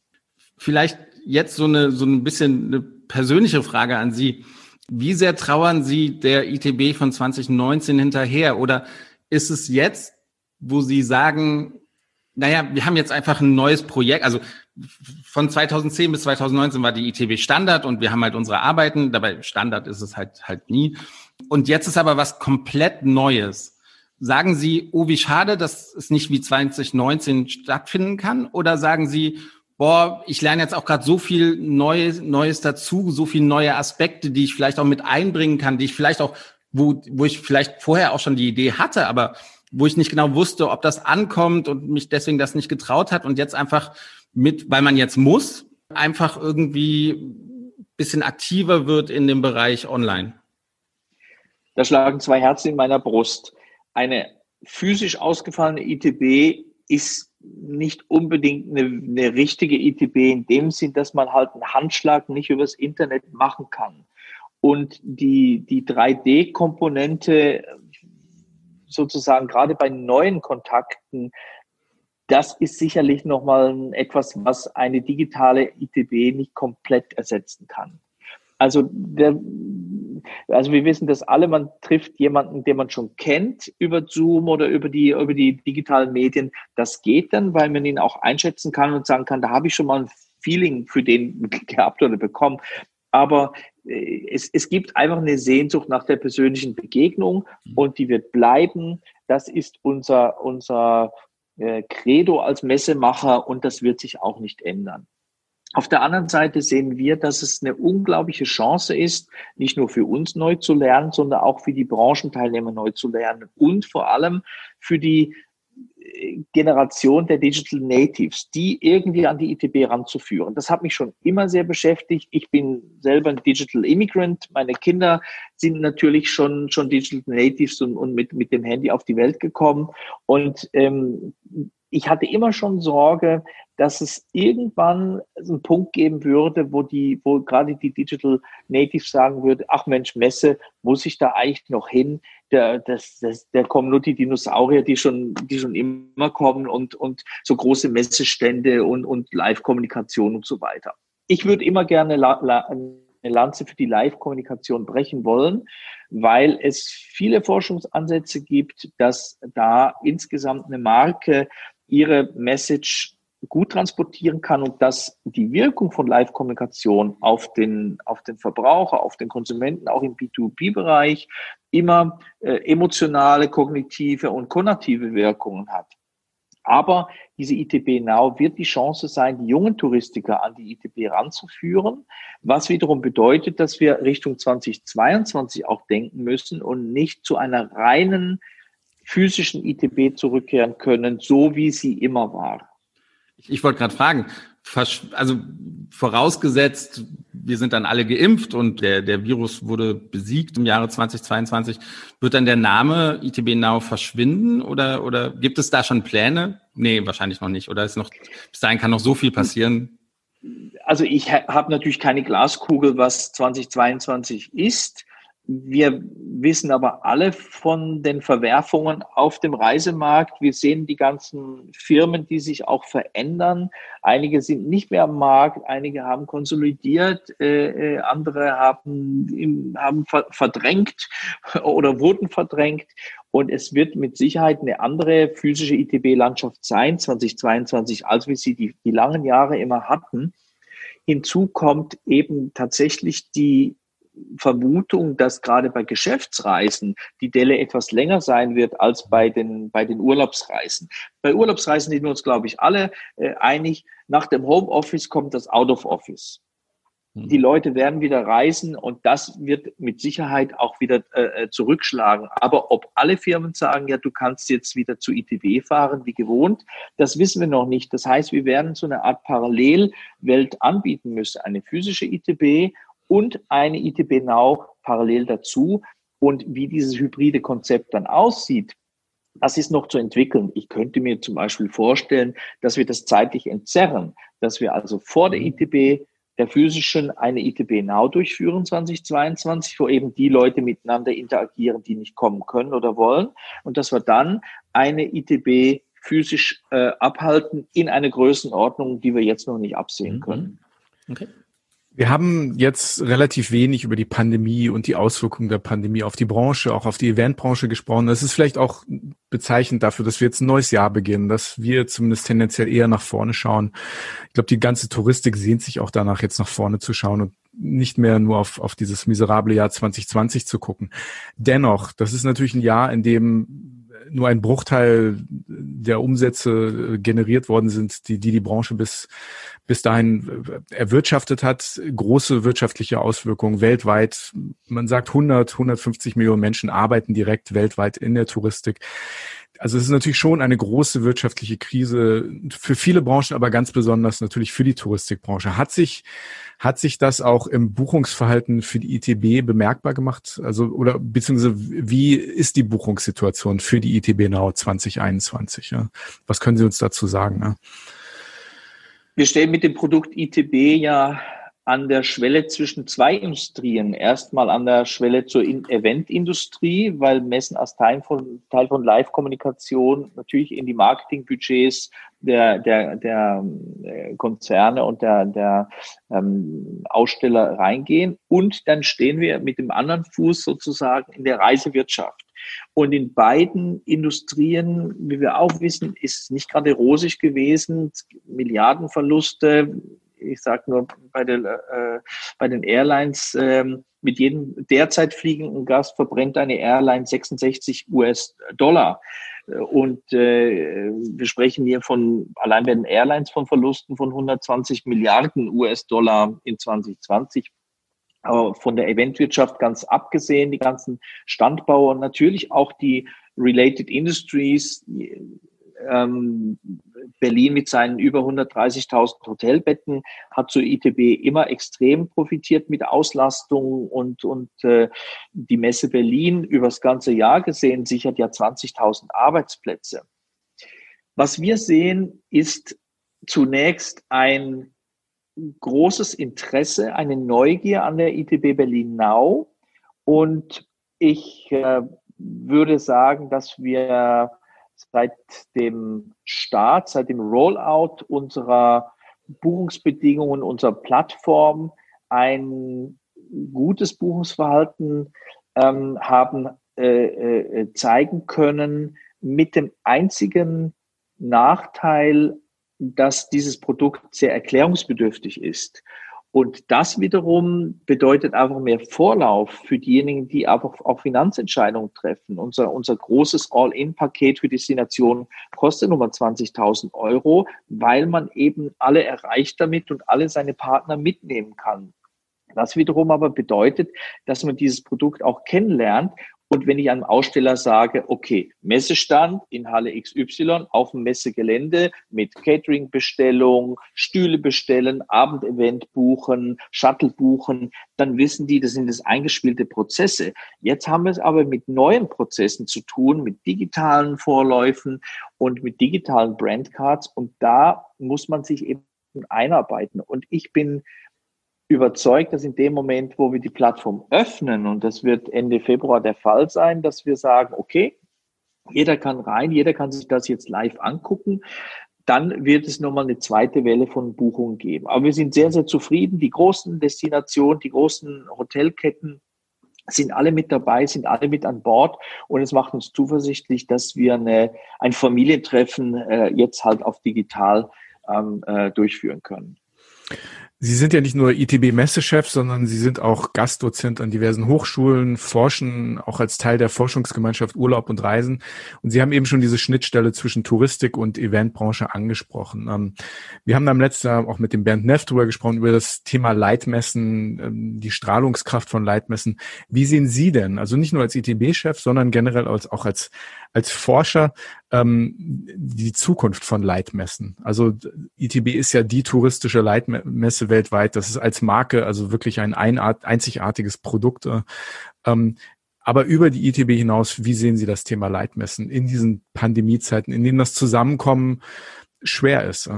Vielleicht jetzt so eine, so ein bisschen eine persönliche Frage an Sie. Wie sehr trauern Sie der ITB von 2019 hinterher? Oder ist es jetzt, wo Sie sagen, naja, wir haben jetzt einfach ein neues Projekt, also von 2010 bis 2019 war die ITB Standard und wir haben halt unsere Arbeiten, dabei Standard ist es halt halt nie. Und jetzt ist aber was komplett Neues. Sagen Sie, oh, wie schade, dass es nicht wie 2019 stattfinden kann? Oder sagen Sie, boah, ich lerne jetzt auch gerade so viel Neues, Neues dazu, so viele neue Aspekte, die ich vielleicht auch mit einbringen kann, die ich vielleicht auch, wo, wo ich vielleicht vorher auch schon die Idee hatte, aber wo ich nicht genau wusste, ob das ankommt und mich deswegen das nicht getraut hat und jetzt einfach mit, weil man jetzt muss, einfach irgendwie bisschen aktiver wird in dem Bereich online. Da schlagen zwei Herzen in meiner Brust. Eine physisch ausgefallene ITB ist nicht unbedingt eine, eine richtige ITB in dem Sinn, dass man halt einen Handschlag nicht übers Internet machen kann. Und die, die 3D-Komponente sozusagen gerade bei neuen Kontakten, das ist sicherlich nochmal etwas, was eine digitale ITB nicht komplett ersetzen kann. Also, der, also wir wissen das alle, man trifft jemanden, den man schon kennt über Zoom oder über die, über die digitalen Medien. Das geht dann, weil man ihn auch einschätzen kann und sagen kann, da habe ich schon mal ein Feeling für den <laughs> gehabt oder bekommen. Aber äh, es, es gibt einfach eine Sehnsucht nach der persönlichen Begegnung und die wird bleiben. Das ist unser, unser äh, Credo als Messemacher und das wird sich auch nicht ändern. Auf der anderen Seite sehen wir, dass es eine unglaubliche Chance ist, nicht nur für uns neu zu lernen, sondern auch für die Branchenteilnehmer neu zu lernen und vor allem für die äh, Generation der Digital Natives, die irgendwie an die ITB ranzuführen. Das hat mich schon immer sehr beschäftigt. Ich bin selber ein Digital Immigrant. Meine Kinder sind natürlich schon, schon Digital Natives und, und mit, mit dem Handy auf die Welt gekommen. Und ähm, ich hatte immer schon Sorge, dass es irgendwann einen Punkt geben würde, wo die, wo gerade die Digital Natives sagen würde, ach Mensch, Messe, muss ich da eigentlich noch hin? Der, das, das, der kommen nur die Dinosaurier, die schon, die schon immer kommen und, und so große Messestände und, und Live-Kommunikation und so weiter. Ich würde immer gerne la, la, eine Lanze für die Live-Kommunikation brechen wollen, weil es viele Forschungsansätze gibt, dass da insgesamt eine Marke ihre Message gut transportieren kann und dass die Wirkung von Live-Kommunikation auf den, auf den Verbraucher, auf den Konsumenten, auch im B2B-Bereich immer äh, emotionale, kognitive und konnative Wirkungen hat. Aber diese ITB Now wird die Chance sein, die jungen Touristiker an die ITB ranzuführen, was wiederum bedeutet, dass wir Richtung 2022 auch denken müssen und nicht zu einer reinen physischen ITB zurückkehren können, so wie sie immer war. Ich, ich wollte gerade fragen, also vorausgesetzt, wir sind dann alle geimpft und der, der Virus wurde besiegt im Jahre 2022, wird dann der Name ITB Now verschwinden oder, oder gibt es da schon Pläne? Nee, wahrscheinlich noch nicht. Oder ist noch, bis dahin kann noch so viel passieren? Also ich habe natürlich keine Glaskugel, was 2022 ist. Wir wissen aber alle von den Verwerfungen auf dem Reisemarkt. Wir sehen die ganzen Firmen, die sich auch verändern. Einige sind nicht mehr am Markt, einige haben konsolidiert, äh, äh andere haben, haben verdrängt <laughs> oder wurden verdrängt. Und es wird mit Sicherheit eine andere physische ITB-Landschaft sein, 2022, als wir sie die, die langen Jahre immer hatten. Hinzu kommt eben tatsächlich die Vermutung, dass gerade bei Geschäftsreisen die Delle etwas länger sein wird als bei den, bei den Urlaubsreisen. Bei Urlaubsreisen sind wir uns, glaube ich, alle äh, einig, nach dem Homeoffice kommt das Out of Office. Hm. Die Leute werden wieder reisen und das wird mit Sicherheit auch wieder äh, äh zurückschlagen. Aber ob alle Firmen sagen, ja, du kannst jetzt wieder zu ITW fahren wie gewohnt, das wissen wir noch nicht. Das heißt, wir werden so eine Art Parallelwelt anbieten müssen. Eine physische ITB und eine ITB Now parallel dazu. Und wie dieses hybride Konzept dann aussieht, das ist noch zu entwickeln. Ich könnte mir zum Beispiel vorstellen, dass wir das zeitlich entzerren, dass wir also vor der ITB der physischen eine ITB Now durchführen 2022, wo eben die Leute miteinander interagieren, die nicht kommen können oder wollen. Und dass wir dann eine ITB physisch äh, abhalten in einer Größenordnung, die wir jetzt noch nicht absehen mhm. können. Okay. Wir haben jetzt relativ wenig über die Pandemie und die Auswirkungen der Pandemie auf die Branche, auch auf die Eventbranche gesprochen. Das ist vielleicht auch bezeichnend dafür, dass wir jetzt ein neues Jahr beginnen, dass wir zumindest tendenziell eher nach vorne schauen. Ich glaube, die ganze Touristik sehnt sich auch danach, jetzt nach vorne zu schauen und nicht mehr nur auf, auf dieses miserable Jahr 2020 zu gucken. Dennoch, das ist natürlich ein Jahr, in dem nur ein Bruchteil der Umsätze generiert worden sind, die die, die Branche bis, bis dahin äh, erwirtschaftet hat. Große wirtschaftliche Auswirkungen weltweit. Man sagt 100, 150 Millionen Menschen arbeiten direkt weltweit in der Touristik. Also es ist natürlich schon eine große wirtschaftliche Krise für viele Branchen, aber ganz besonders natürlich für die Touristikbranche. Hat sich hat sich das auch im Buchungsverhalten für die ITB bemerkbar gemacht? Also, oder beziehungsweise wie ist die Buchungssituation für die ITB Now 2021? Ja? Was können Sie uns dazu sagen? Ja? Wir stellen mit dem Produkt ITB ja an der Schwelle zwischen zwei Industrien. Erstmal an der Schwelle zur Eventindustrie, weil Messen als Teil von, Teil von Live-Kommunikation natürlich in die Marketingbudgets der, der, der äh, Konzerne und der, der ähm, Aussteller reingehen. Und dann stehen wir mit dem anderen Fuß sozusagen in der Reisewirtschaft. Und in beiden Industrien, wie wir auch wissen, ist es nicht gerade rosig gewesen. Milliardenverluste, ich sage nur bei, den, äh, bei den Airlines, äh, mit jedem derzeit fliegenden Gast verbrennt eine Airline 66 US-Dollar. Und äh, wir sprechen hier von, allein bei den Airlines von Verlusten von 120 Milliarden US-Dollar in 2020. Aber von der Eventwirtschaft ganz abgesehen, die ganzen Standbauer, natürlich auch die Related Industries, ähm, Berlin mit seinen über 130.000 Hotelbetten hat zur ITB immer extrem profitiert mit Auslastung und, und äh, die Messe Berlin übers ganze Jahr gesehen sichert ja 20.000 Arbeitsplätze. Was wir sehen, ist zunächst ein großes Interesse, eine Neugier an der ITB Berlin Now. Und ich äh, würde sagen, dass wir seit dem Start, seit dem Rollout unserer Buchungsbedingungen, unserer Plattform ein gutes Buchungsverhalten ähm, haben äh, äh, zeigen können, mit dem einzigen Nachteil, dass dieses Produkt sehr erklärungsbedürftig ist. Und das wiederum bedeutet einfach mehr Vorlauf für diejenigen, die einfach auch Finanzentscheidungen treffen. Unser, unser großes All-In-Paket für Destination kostet nochmal 20.000 Euro, weil man eben alle erreicht damit und alle seine Partner mitnehmen kann. Das wiederum aber bedeutet, dass man dieses Produkt auch kennenlernt und wenn ich einem Aussteller sage, okay, Messestand in Halle XY auf dem Messegelände mit Catering-Bestellung, Stühle bestellen, Abendevent buchen, Shuttle buchen, dann wissen die, das sind das eingespielte Prozesse. Jetzt haben wir es aber mit neuen Prozessen zu tun, mit digitalen Vorläufen und mit digitalen Brandcards. Und da muss man sich eben einarbeiten. Und ich bin überzeugt, dass in dem Moment, wo wir die Plattform öffnen, und das wird Ende Februar der Fall sein, dass wir sagen, okay, jeder kann rein, jeder kann sich das jetzt live angucken, dann wird es nochmal eine zweite Welle von Buchungen geben. Aber wir sind sehr, sehr zufrieden. Die großen Destinationen, die großen Hotelketten sind alle mit dabei, sind alle mit an Bord und es macht uns zuversichtlich, dass wir eine, ein Familientreffen äh, jetzt halt auf digital ähm, äh, durchführen können. Sie sind ja nicht nur ITB-Messechef, sondern Sie sind auch Gastdozent an diversen Hochschulen, forschen auch als Teil der Forschungsgemeinschaft Urlaub und Reisen. Und Sie haben eben schon diese Schnittstelle zwischen Touristik und Eventbranche angesprochen. Ähm, wir haben am letzten Jahr auch mit dem Bernd Neff darüber gesprochen, über das Thema Leitmessen, ähm, die Strahlungskraft von Leitmessen. Wie sehen Sie denn, also nicht nur als ITB-Chef, sondern generell als, auch als, als Forscher, ähm, die Zukunft von Leitmessen. Also ITB ist ja die touristische Leitmesse weltweit. Das ist als Marke also wirklich ein einzigartiges Produkt. Ähm, aber über die ITB hinaus, wie sehen Sie das Thema Leitmessen in diesen Pandemiezeiten, in denen das Zusammenkommen schwer ist?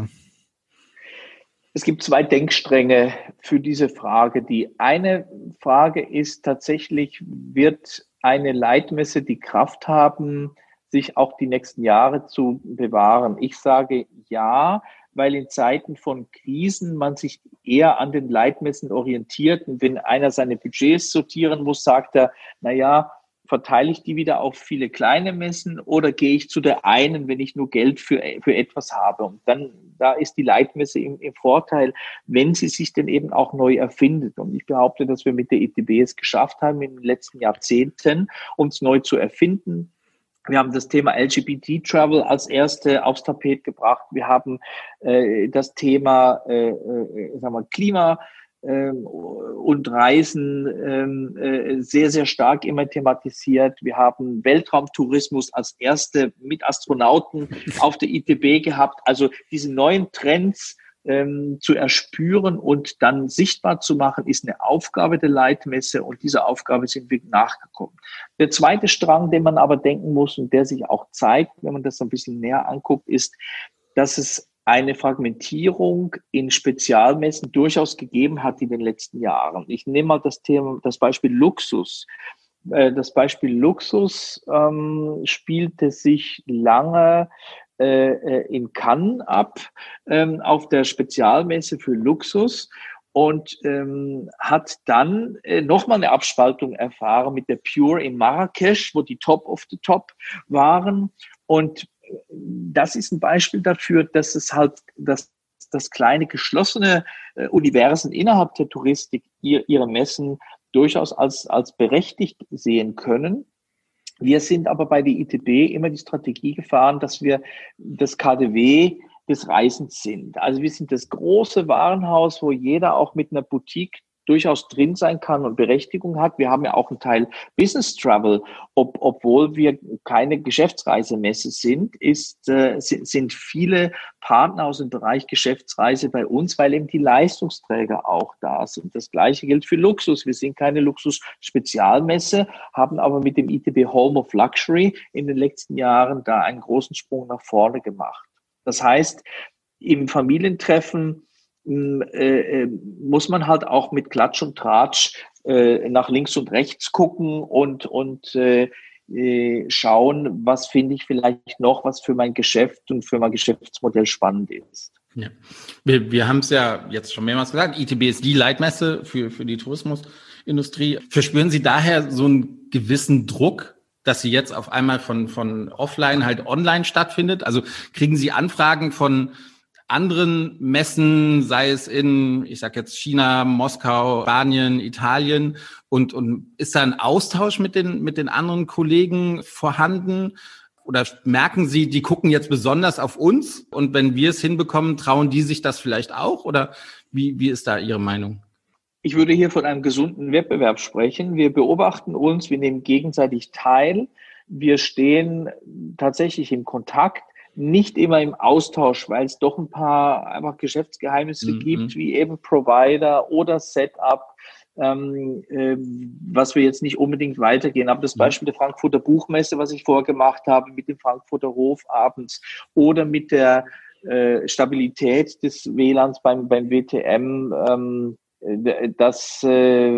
Es gibt zwei Denkstränge für diese Frage. Die eine Frage ist tatsächlich, wird eine Leitmesse die Kraft haben, sich auch die nächsten Jahre zu bewahren? Ich sage ja, weil in Zeiten von Krisen man sich eher an den Leitmessen orientiert. Und wenn einer seine Budgets sortieren muss, sagt er, na ja, verteile ich die wieder auf viele kleine Messen oder gehe ich zu der einen, wenn ich nur Geld für, für etwas habe? Und dann, da ist die Leitmesse im, im Vorteil, wenn sie sich denn eben auch neu erfindet. Und ich behaupte, dass wir mit der ETB es geschafft haben, in den letzten Jahrzehnten uns neu zu erfinden, wir haben das Thema LGBT-Travel als erste aufs Tapet gebracht. Wir haben äh, das Thema äh, äh, sagen wir, Klima und Reisen ähm, äh, sehr, sehr stark immer thematisiert. Wir haben Weltraumtourismus als erste mit Astronauten auf der ITB gehabt. Also diese neuen Trends ähm, zu erspüren und dann sichtbar zu machen, ist eine Aufgabe der Leitmesse und dieser Aufgabe sind wir nachgekommen. Der zweite Strang, den man aber denken muss und der sich auch zeigt, wenn man das ein bisschen näher anguckt, ist, dass es eine Fragmentierung in Spezialmessen durchaus gegeben hat in den letzten Jahren. Ich nehme mal das Thema, das Beispiel Luxus. Äh, das Beispiel Luxus ähm, spielte sich lange äh, äh, in Cannes ab, ähm, auf der Spezialmesse für Luxus und ähm, hat dann äh, nochmal eine Abspaltung erfahren mit der Pure in Marrakesch, wo die Top of the Top waren. Und das ist ein Beispiel dafür, dass es halt, dass das kleine geschlossene äh, Universen innerhalb der Touristik ihr, ihre Messen durchaus als, als berechtigt sehen können. Wir sind aber bei der ITB immer die Strategie gefahren, dass wir das KDW des Reisens sind. Also wir sind das große Warenhaus, wo jeder auch mit einer Boutique durchaus drin sein kann und Berechtigung hat. Wir haben ja auch einen Teil Business Travel, ob, obwohl wir keine Geschäftsreisemesse sind, ist, äh, sind, sind viele Partner aus dem Bereich Geschäftsreise bei uns, weil eben die Leistungsträger auch da sind. Das gleiche gilt für Luxus. Wir sind keine Luxus-Spezialmesse, haben aber mit dem ITB Home of Luxury in den letzten Jahren da einen großen Sprung nach vorne gemacht. Das heißt, im Familientreffen äh, äh, muss man halt auch mit Klatsch und Tratsch äh, nach links und rechts gucken und, und äh, äh, schauen, was finde ich vielleicht noch, was für mein Geschäft und für mein Geschäftsmodell spannend ist. Ja. Wir, wir haben es ja jetzt schon mehrmals gesagt, ITB ist die Leitmesse für, für die Tourismusindustrie. Verspüren Sie daher so einen gewissen Druck, dass sie jetzt auf einmal von, von offline halt online stattfindet? Also kriegen Sie Anfragen von anderen Messen, sei es in, ich sag jetzt China, Moskau, Spanien, Italien und, und ist da ein Austausch mit den, mit den anderen Kollegen vorhanden? Oder merken Sie, die gucken jetzt besonders auf uns und wenn wir es hinbekommen, trauen die sich das vielleicht auch? Oder wie, wie ist da Ihre Meinung? Ich würde hier von einem gesunden Wettbewerb sprechen. Wir beobachten uns, wir nehmen gegenseitig teil. Wir stehen tatsächlich in Kontakt, nicht immer im Austausch, weil es doch ein paar einfach Geschäftsgeheimnisse mhm. gibt, wie eben Provider oder Setup ähm, äh, was wir jetzt nicht unbedingt weitergehen. Aber das mhm. Beispiel der Frankfurter Buchmesse, was ich vorgemacht habe, mit dem Frankfurter Hof abends oder mit der äh, Stabilität des WLANs beim, beim WTM, ähm, das äh,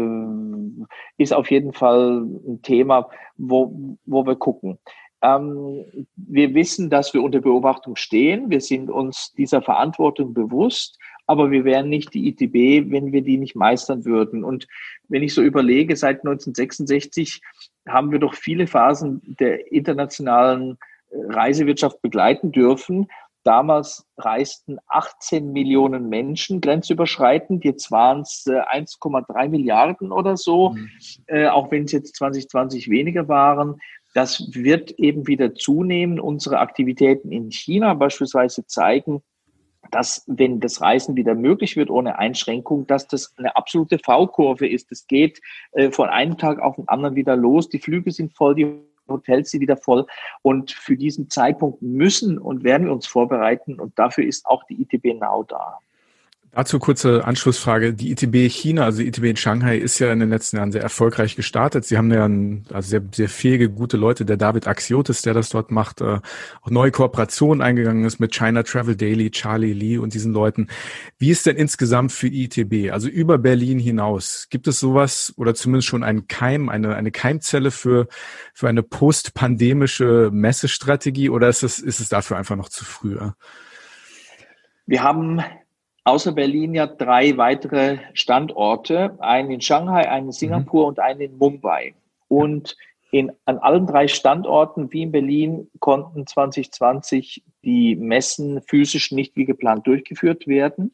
ist auf jeden Fall ein Thema, wo, wo wir gucken. Ähm, wir wissen, dass wir unter Beobachtung stehen. Wir sind uns dieser Verantwortung bewusst aber wir wären nicht die ITB, wenn wir die nicht meistern würden. Und wenn ich so überlege, seit 1966 haben wir doch viele Phasen der internationalen äh, Reisewirtschaft begleiten dürfen. Damals reisten 18 Millionen Menschen grenzüberschreitend. Jetzt waren es 1,3 Milliarden oder so, mhm. äh, auch wenn es jetzt 2020 weniger waren. Das wird eben wieder zunehmen. Unsere Aktivitäten in China beispielsweise zeigen, dass, wenn das Reisen wieder möglich wird ohne Einschränkung, dass das eine absolute V-Kurve ist. Es geht äh, von einem Tag auf den anderen wieder los. Die Flüge sind voll, die Hotels sind wieder voll. Und für diesen Zeitpunkt müssen und werden wir uns vorbereiten. Und dafür ist auch die ITB Now da. Dazu kurze Anschlussfrage. Die ITB China, also die ITB in Shanghai, ist ja in den letzten Jahren sehr erfolgreich gestartet. Sie haben ja ein, also sehr, sehr fähige, gute Leute. Der David Axiotis, der das dort macht, äh, auch neue Kooperationen eingegangen ist mit China Travel Daily, Charlie Lee und diesen Leuten. Wie ist denn insgesamt für ITB, also über Berlin hinaus, gibt es sowas oder zumindest schon einen Keim, eine, eine Keimzelle für, für eine postpandemische Messestrategie oder ist es, ist es dafür einfach noch zu früh? Wir haben außer Berlin ja drei weitere Standorte, einen in Shanghai, einen in Singapur mhm. und einen in Mumbai. Und in, an allen drei Standorten, wie in Berlin, konnten 2020 die Messen physisch nicht wie geplant durchgeführt werden.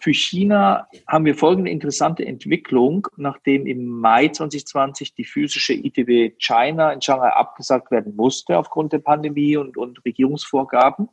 Für China haben wir folgende interessante Entwicklung, nachdem im Mai 2020 die physische ITW China in Shanghai abgesagt werden musste aufgrund der Pandemie und, und Regierungsvorgaben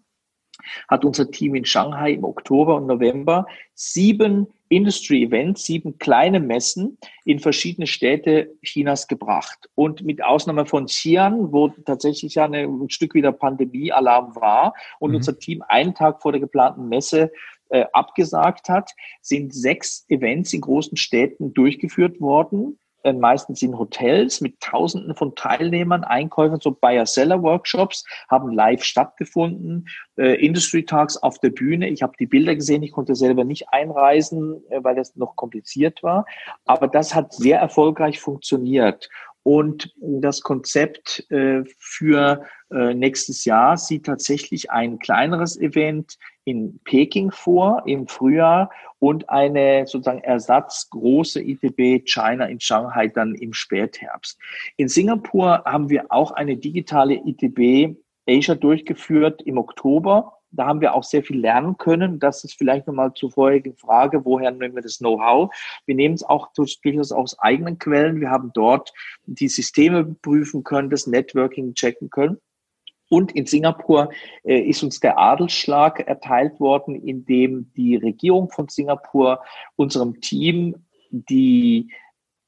hat unser Team in Shanghai im Oktober und November sieben Industry Events, sieben kleine Messen in verschiedene Städte Chinas gebracht. Und mit Ausnahme von Xi'an, wo tatsächlich ja ein Stück wieder Pandemie-Alarm war und mhm. unser Team einen Tag vor der geplanten Messe äh, abgesagt hat, sind sechs Events in großen Städten durchgeführt worden äh, meistens in Hotels mit Tausenden von Teilnehmern, Einkäufern, so Buyer-Seller-Workshops haben live stattgefunden, äh, Industry Talks auf der Bühne. Ich habe die Bilder gesehen, ich konnte selber nicht einreisen, äh, weil das noch kompliziert war. Aber das hat sehr erfolgreich funktioniert. Und das Konzept äh, für äh, nächstes Jahr sieht tatsächlich ein kleineres Event in Peking vor im Frühjahr und eine sozusagen ersatzgroße ITB China in Shanghai dann im Spätherbst. In Singapur haben wir auch eine digitale ITB Asia durchgeführt im Oktober da haben wir auch sehr viel lernen können. Das ist vielleicht nochmal zur vorherigen Frage, woher nehmen wir das Know-how? Wir nehmen es auch durchaus aus eigenen Quellen. Wir haben dort die Systeme prüfen können, das Networking checken können. Und in Singapur äh, ist uns der Adelsschlag erteilt worden, in dem die Regierung von Singapur unserem Team die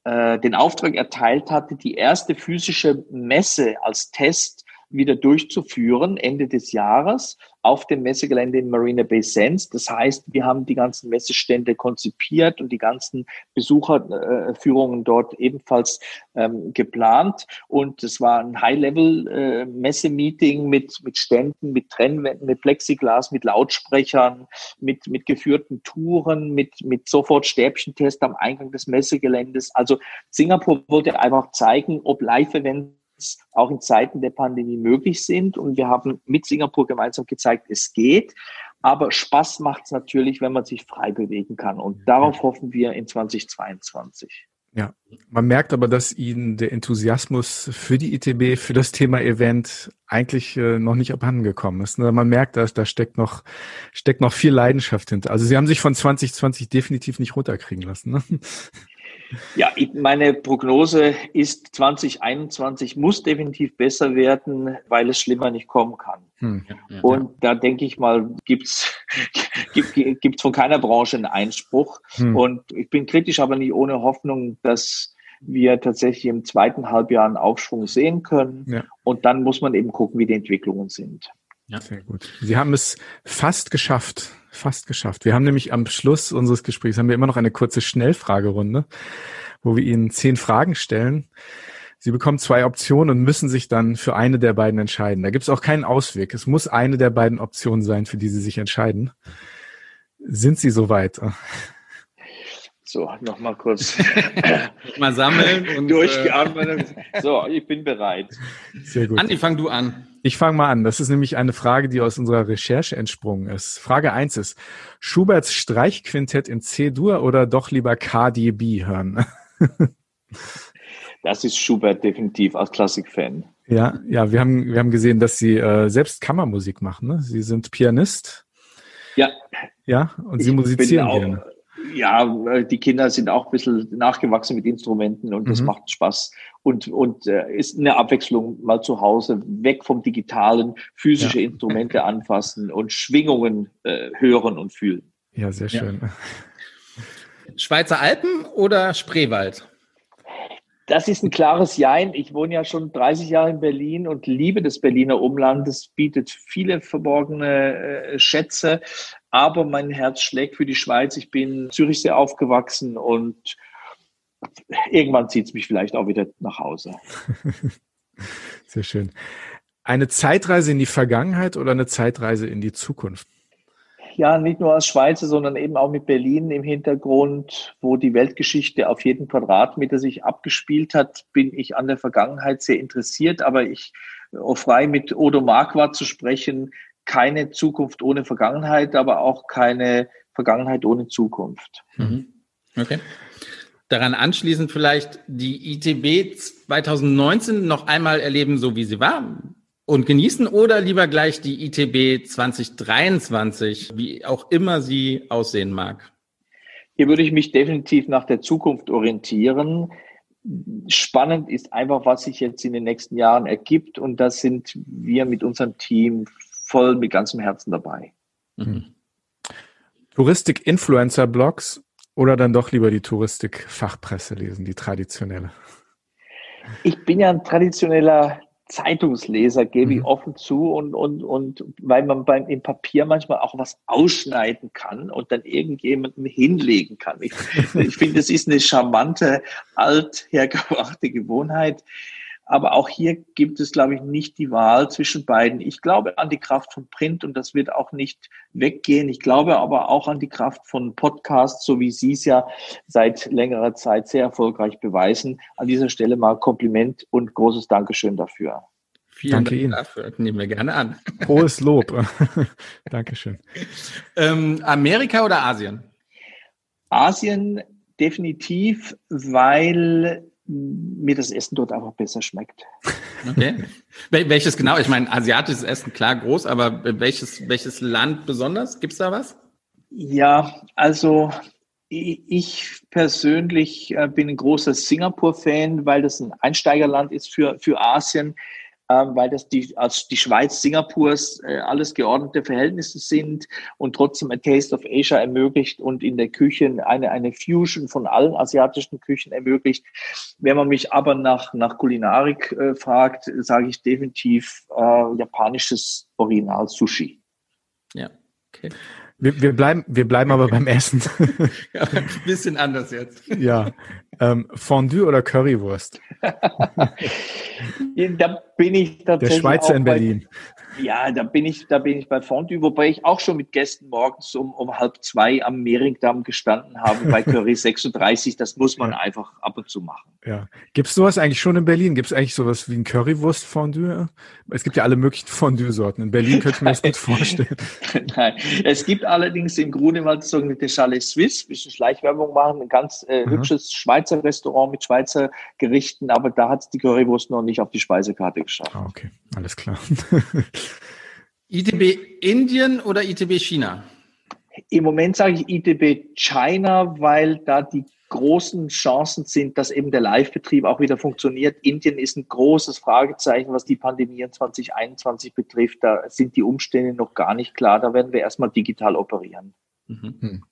äh, den Auftrag erteilt hatte, die erste physische Messe als Test wieder durchzuführen Ende des Jahres auf dem Messegelände in Marina Bay Sands. Das heißt, wir haben die ganzen Messestände konzipiert und die ganzen Besucherführungen dort ebenfalls ähm, geplant. Und es war ein High-Level-Messe-Meeting äh, mit, mit Ständen, mit Trennwänden, mit Plexiglas, mit Lautsprechern, mit, mit geführten Touren, mit, mit sofort Stäbchentest am Eingang des Messegeländes. Also Singapur wollte einfach zeigen, ob Live-Events auch in Zeiten der Pandemie möglich sind. Und wir haben mit Singapur gemeinsam gezeigt, es geht. Aber Spaß macht es natürlich, wenn man sich frei bewegen kann. Und darauf hoffen wir in 2022. Ja, man merkt aber, dass Ihnen der Enthusiasmus für die ITB, für das Thema Event eigentlich äh, noch nicht abhanden gekommen ist. Ne? Man merkt, dass da steckt noch, steckt noch viel Leidenschaft hinter. Also Sie haben sich von 2020 definitiv nicht runterkriegen lassen. Ne? Ja, meine Prognose ist 2021 muss definitiv besser werden, weil es schlimmer nicht kommen kann. Hm. Und da denke ich mal, gibt's <laughs> gibt, gibt's von keiner Branche einen Einspruch. Hm. Und ich bin kritisch, aber nicht ohne Hoffnung, dass wir tatsächlich im zweiten Halbjahr einen Aufschwung sehen können. Ja. Und dann muss man eben gucken, wie die Entwicklungen sind. Ja. Sehr gut. Sie haben es fast geschafft. Fast geschafft. Wir haben nämlich am Schluss unseres Gesprächs haben wir immer noch eine kurze Schnellfragerunde, wo wir Ihnen zehn Fragen stellen. Sie bekommen zwei Optionen und müssen sich dann für eine der beiden entscheiden. Da gibt es auch keinen Ausweg. Es muss eine der beiden Optionen sein, für die Sie sich entscheiden. Sind Sie soweit? So, nochmal kurz. <laughs> mal sammeln und durchgeatmet. Äh, so, ich bin bereit. Sehr gut. Andi, fang du an. Ich fange mal an. Das ist nämlich eine Frage, die aus unserer Recherche entsprungen ist. Frage eins ist, Schuberts Streichquintett in C-Dur oder doch lieber KDB hören? <laughs> das ist Schubert definitiv als Klassikfan. Ja, ja, wir haben, wir haben gesehen, dass Sie äh, selbst Kammermusik machen. Ne? Sie sind Pianist. Ja. Ja, und Sie ich musizieren auch, gerne ja, die Kinder sind auch ein bisschen nachgewachsen mit Instrumenten und das mhm. macht Spaß. Und, und äh, ist eine Abwechslung mal zu Hause, weg vom Digitalen, physische ja. Instrumente anfassen und Schwingungen äh, hören und fühlen. Ja, sehr schön. Ja. Schweizer Alpen oder Spreewald? Das ist ein klares Jein. Ich wohne ja schon 30 Jahre in Berlin und liebe das Berliner Umland. Es bietet viele verborgene äh, Schätze, aber mein Herz schlägt für die Schweiz. Ich bin in Zürich sehr aufgewachsen und irgendwann zieht es mich vielleicht auch wieder nach Hause. <laughs> Sehr schön. Eine Zeitreise in die Vergangenheit oder eine Zeitreise in die Zukunft? Ja, nicht nur als Schweizer, sondern eben auch mit Berlin im Hintergrund, wo die Weltgeschichte auf jeden Quadratmeter sich abgespielt hat, bin ich an der Vergangenheit sehr interessiert. Aber ich, auch frei mit Odo Marquardt zu sprechen, keine Zukunft ohne Vergangenheit, aber auch keine Vergangenheit ohne Zukunft. Mhm. Okay. Daran anschließend vielleicht die ITB 2019 noch einmal erleben, so wie sie war und genießen oder lieber gleich die ITB 2023, wie auch immer sie aussehen mag? Hier würde ich mich definitiv nach der Zukunft orientieren. Spannend ist einfach, was sich jetzt in den nächsten Jahren ergibt und da sind wir mit unserem Team voll mit ganzem Herzen dabei. Mhm. Touristik-Influencer-Blogs oder dann doch lieber die Touristik-Fachpresse lesen, die traditionelle? Ich bin ja ein traditioneller Zeitungsleser, gebe ich mhm. offen zu und, und, und weil man beim, im Papier manchmal auch was ausschneiden kann und dann irgendjemandem hinlegen kann. Ich, <laughs> ich finde, das ist eine charmante, althergebrachte Gewohnheit. Aber auch hier gibt es, glaube ich, nicht die Wahl zwischen beiden. Ich glaube an die Kraft von Print und das wird auch nicht weggehen. Ich glaube aber auch an die Kraft von Podcasts, so wie Sie es ja seit längerer Zeit sehr erfolgreich beweisen. An dieser Stelle mal Kompliment und großes Dankeschön dafür. Vielen Danke Dank Ihnen. dafür. Nehmen wir gerne an. Hohes Lob. <laughs> Dankeschön. Ähm, Amerika oder Asien? Asien definitiv, weil mir das Essen dort einfach besser schmeckt. Okay. welches genau? Ich meine, asiatisches Essen, klar, groß, aber welches, welches Land besonders? Gibt es da was? Ja, also ich persönlich äh, bin ein großer Singapur-Fan, weil das ein Einsteigerland ist für, für Asien weil das die, als die Schweiz Singapurs äh, alles geordnete Verhältnisse sind und trotzdem ein Taste of Asia ermöglicht und in der Küche eine, eine Fusion von allen asiatischen Küchen ermöglicht. Wenn man mich aber nach, nach Kulinarik äh, fragt, sage ich definitiv äh, japanisches Original Sushi. Ja, okay. Wir, wir, bleiben, wir bleiben aber beim Essen. <laughs> ja, ein bisschen anders jetzt. Ja. Ähm, Fondue oder Currywurst? <laughs> da bin ich tatsächlich. Der Schweizer in Berlin. Ja, da bin ich, da bin ich bei Fondue, wobei ich auch schon mit Gästen morgens um, um halb zwei am Mehringdamm gestanden habe bei <laughs> Curry 36. Das muss man ja. einfach ab und zu machen. Ja. Gibt es sowas eigentlich schon in Berlin? Gibt es eigentlich sowas wie ein Currywurst-Fondue? Es gibt ja alle möglichen Fondue-Sorten. In Berlin könnte ich mir das gut <laughs> vorstellen. Nein. Es gibt allerdings im Grunewald sogenannte Chalet Suisse, bisschen Schleichwerbung machen, ein ganz äh, hübsches Schweizer Schweizer Restaurant mit Schweizer Gerichten, aber da hat es die Currywurst noch nicht auf die Speisekarte geschafft. Ah, okay, alles klar. ITB Indien oder ITB China? Im Moment sage ich ITB China, weil da die großen Chancen sind, dass eben der Live-Betrieb auch wieder funktioniert. Indien ist ein großes Fragezeichen, was die Pandemie in 2021 betrifft. Da sind die Umstände noch gar nicht klar. Da werden wir erstmal digital operieren. Mhm. Hm.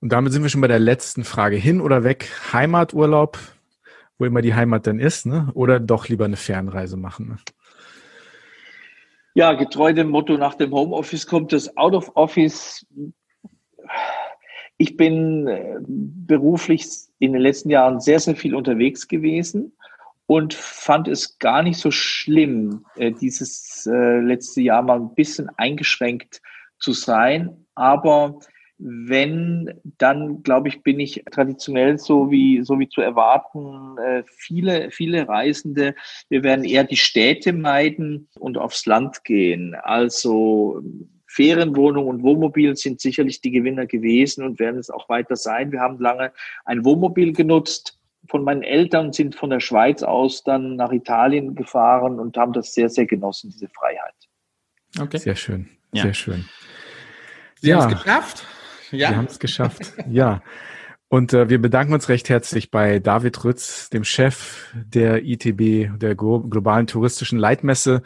Und damit sind wir schon bei der letzten Frage. Hin oder weg? Heimaturlaub, wo immer die Heimat dann ist, ne? oder doch lieber eine Fernreise machen? Ne? Ja, getreu dem Motto, nach dem Homeoffice kommt das Out of Office. Ich bin äh, beruflich in den letzten Jahren sehr, sehr viel unterwegs gewesen und fand es gar nicht so schlimm, äh, dieses äh, letzte Jahr mal ein bisschen eingeschränkt zu sein. Aber wenn, dann glaube ich, bin ich traditionell so wie, so wie zu erwarten, viele, viele Reisende, wir werden eher die Städte meiden und aufs Land gehen. Also Ferienwohnung und Wohnmobil sind sicherlich die Gewinner gewesen und werden es auch weiter sein. Wir haben lange ein Wohnmobil genutzt von meinen Eltern, sind von der Schweiz aus dann nach Italien gefahren und haben das sehr, sehr genossen, diese Freiheit. Okay. Sehr schön, ja. sehr schön. Sie ja. haben es geschafft. Ja. Wir haben es geschafft. Ja. Und äh, wir bedanken uns recht herzlich bei David Rütz, dem Chef der ITB, der globalen touristischen Leitmesse,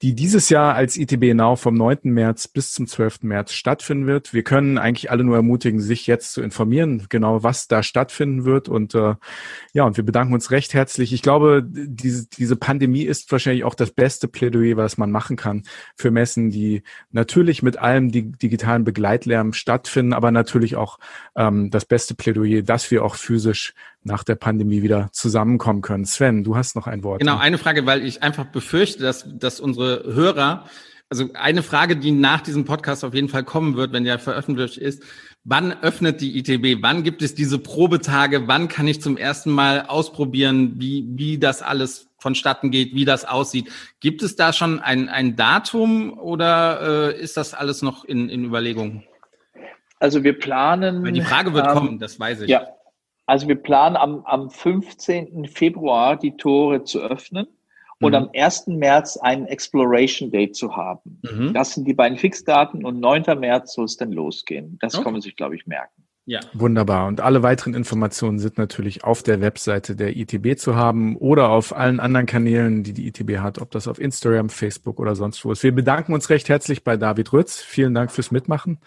die dieses Jahr als ITB Now vom 9. März bis zum 12. März stattfinden wird. Wir können eigentlich alle nur ermutigen, sich jetzt zu informieren, genau was da stattfinden wird. Und äh, ja, und wir bedanken uns recht herzlich. Ich glaube, diese, diese Pandemie ist wahrscheinlich auch das beste Plädoyer, was man machen kann für Messen, die natürlich mit allem digitalen Begleitlärm stattfinden, aber natürlich auch ähm, das beste Plädoyer Plädoyer, dass wir auch physisch nach der Pandemie wieder zusammenkommen können. Sven, du hast noch ein Wort. Genau, eine Frage, weil ich einfach befürchte, dass, dass unsere Hörer, also eine Frage, die nach diesem Podcast auf jeden Fall kommen wird, wenn der veröffentlicht ist, wann öffnet die ITB? Wann gibt es diese Probetage? Wann kann ich zum ersten Mal ausprobieren, wie, wie das alles vonstatten geht, wie das aussieht? Gibt es da schon ein, ein Datum oder äh, ist das alles noch in, in Überlegung? Also wir planen. Weil die Frage wird ähm, kommen, das weiß ich. Ja. Also wir planen am, am 15. Februar die Tore zu öffnen und mhm. am 1. März einen Exploration Day zu haben. Mhm. Das sind die beiden Fixdaten und 9. März soll es dann losgehen. Das okay. kann man sich, glaube ich, merken. Ja. Wunderbar. Und alle weiteren Informationen sind natürlich auf der Webseite der ITB zu haben oder auf allen anderen Kanälen, die die ITB hat, ob das auf Instagram, Facebook oder sonst wo ist. Wir bedanken uns recht herzlich bei David Rütz. Vielen Dank fürs Mitmachen.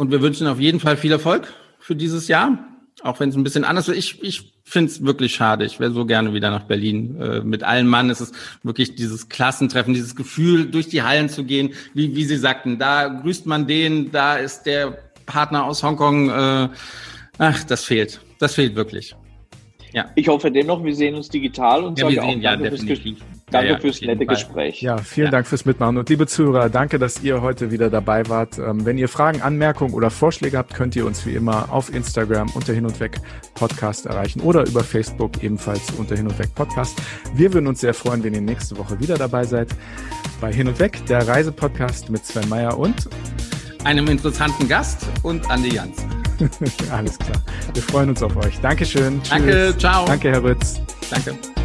Und wir wünschen auf jeden Fall viel Erfolg für dieses Jahr. Auch wenn es ein bisschen anders ist. Ich, ich finde es wirklich schade. Ich wäre so gerne wieder nach Berlin. Äh, mit allen Mann ist es wirklich dieses Klassentreffen, dieses Gefühl, durch die Hallen zu gehen. Wie, wie Sie sagten, da grüßt man den, da ist der Partner aus Hongkong. Äh, ach, das fehlt. Das fehlt wirklich. Ja. Ich hoffe dennoch, wir sehen uns digital und ja, sage wir sehen, auch ja, definitiv. Danke ja, fürs nette Fall. Gespräch. Ja, vielen ja. Dank fürs Mitmachen. Und liebe Zuhörer, danke, dass ihr heute wieder dabei wart. Ähm, wenn ihr Fragen, Anmerkungen oder Vorschläge habt, könnt ihr uns wie immer auf Instagram unter Hin und Weg Podcast erreichen oder über Facebook ebenfalls unter Hin und Weg Podcast. Wir würden uns sehr freuen, wenn ihr nächste Woche wieder dabei seid bei Hin und Weg, der Reisepodcast mit Sven Meyer und einem interessanten Gast und Andi Jans. <laughs> Alles klar. Wir freuen uns auf euch. Dankeschön. Danke, ciao. Danke, Herr Ritz. Danke.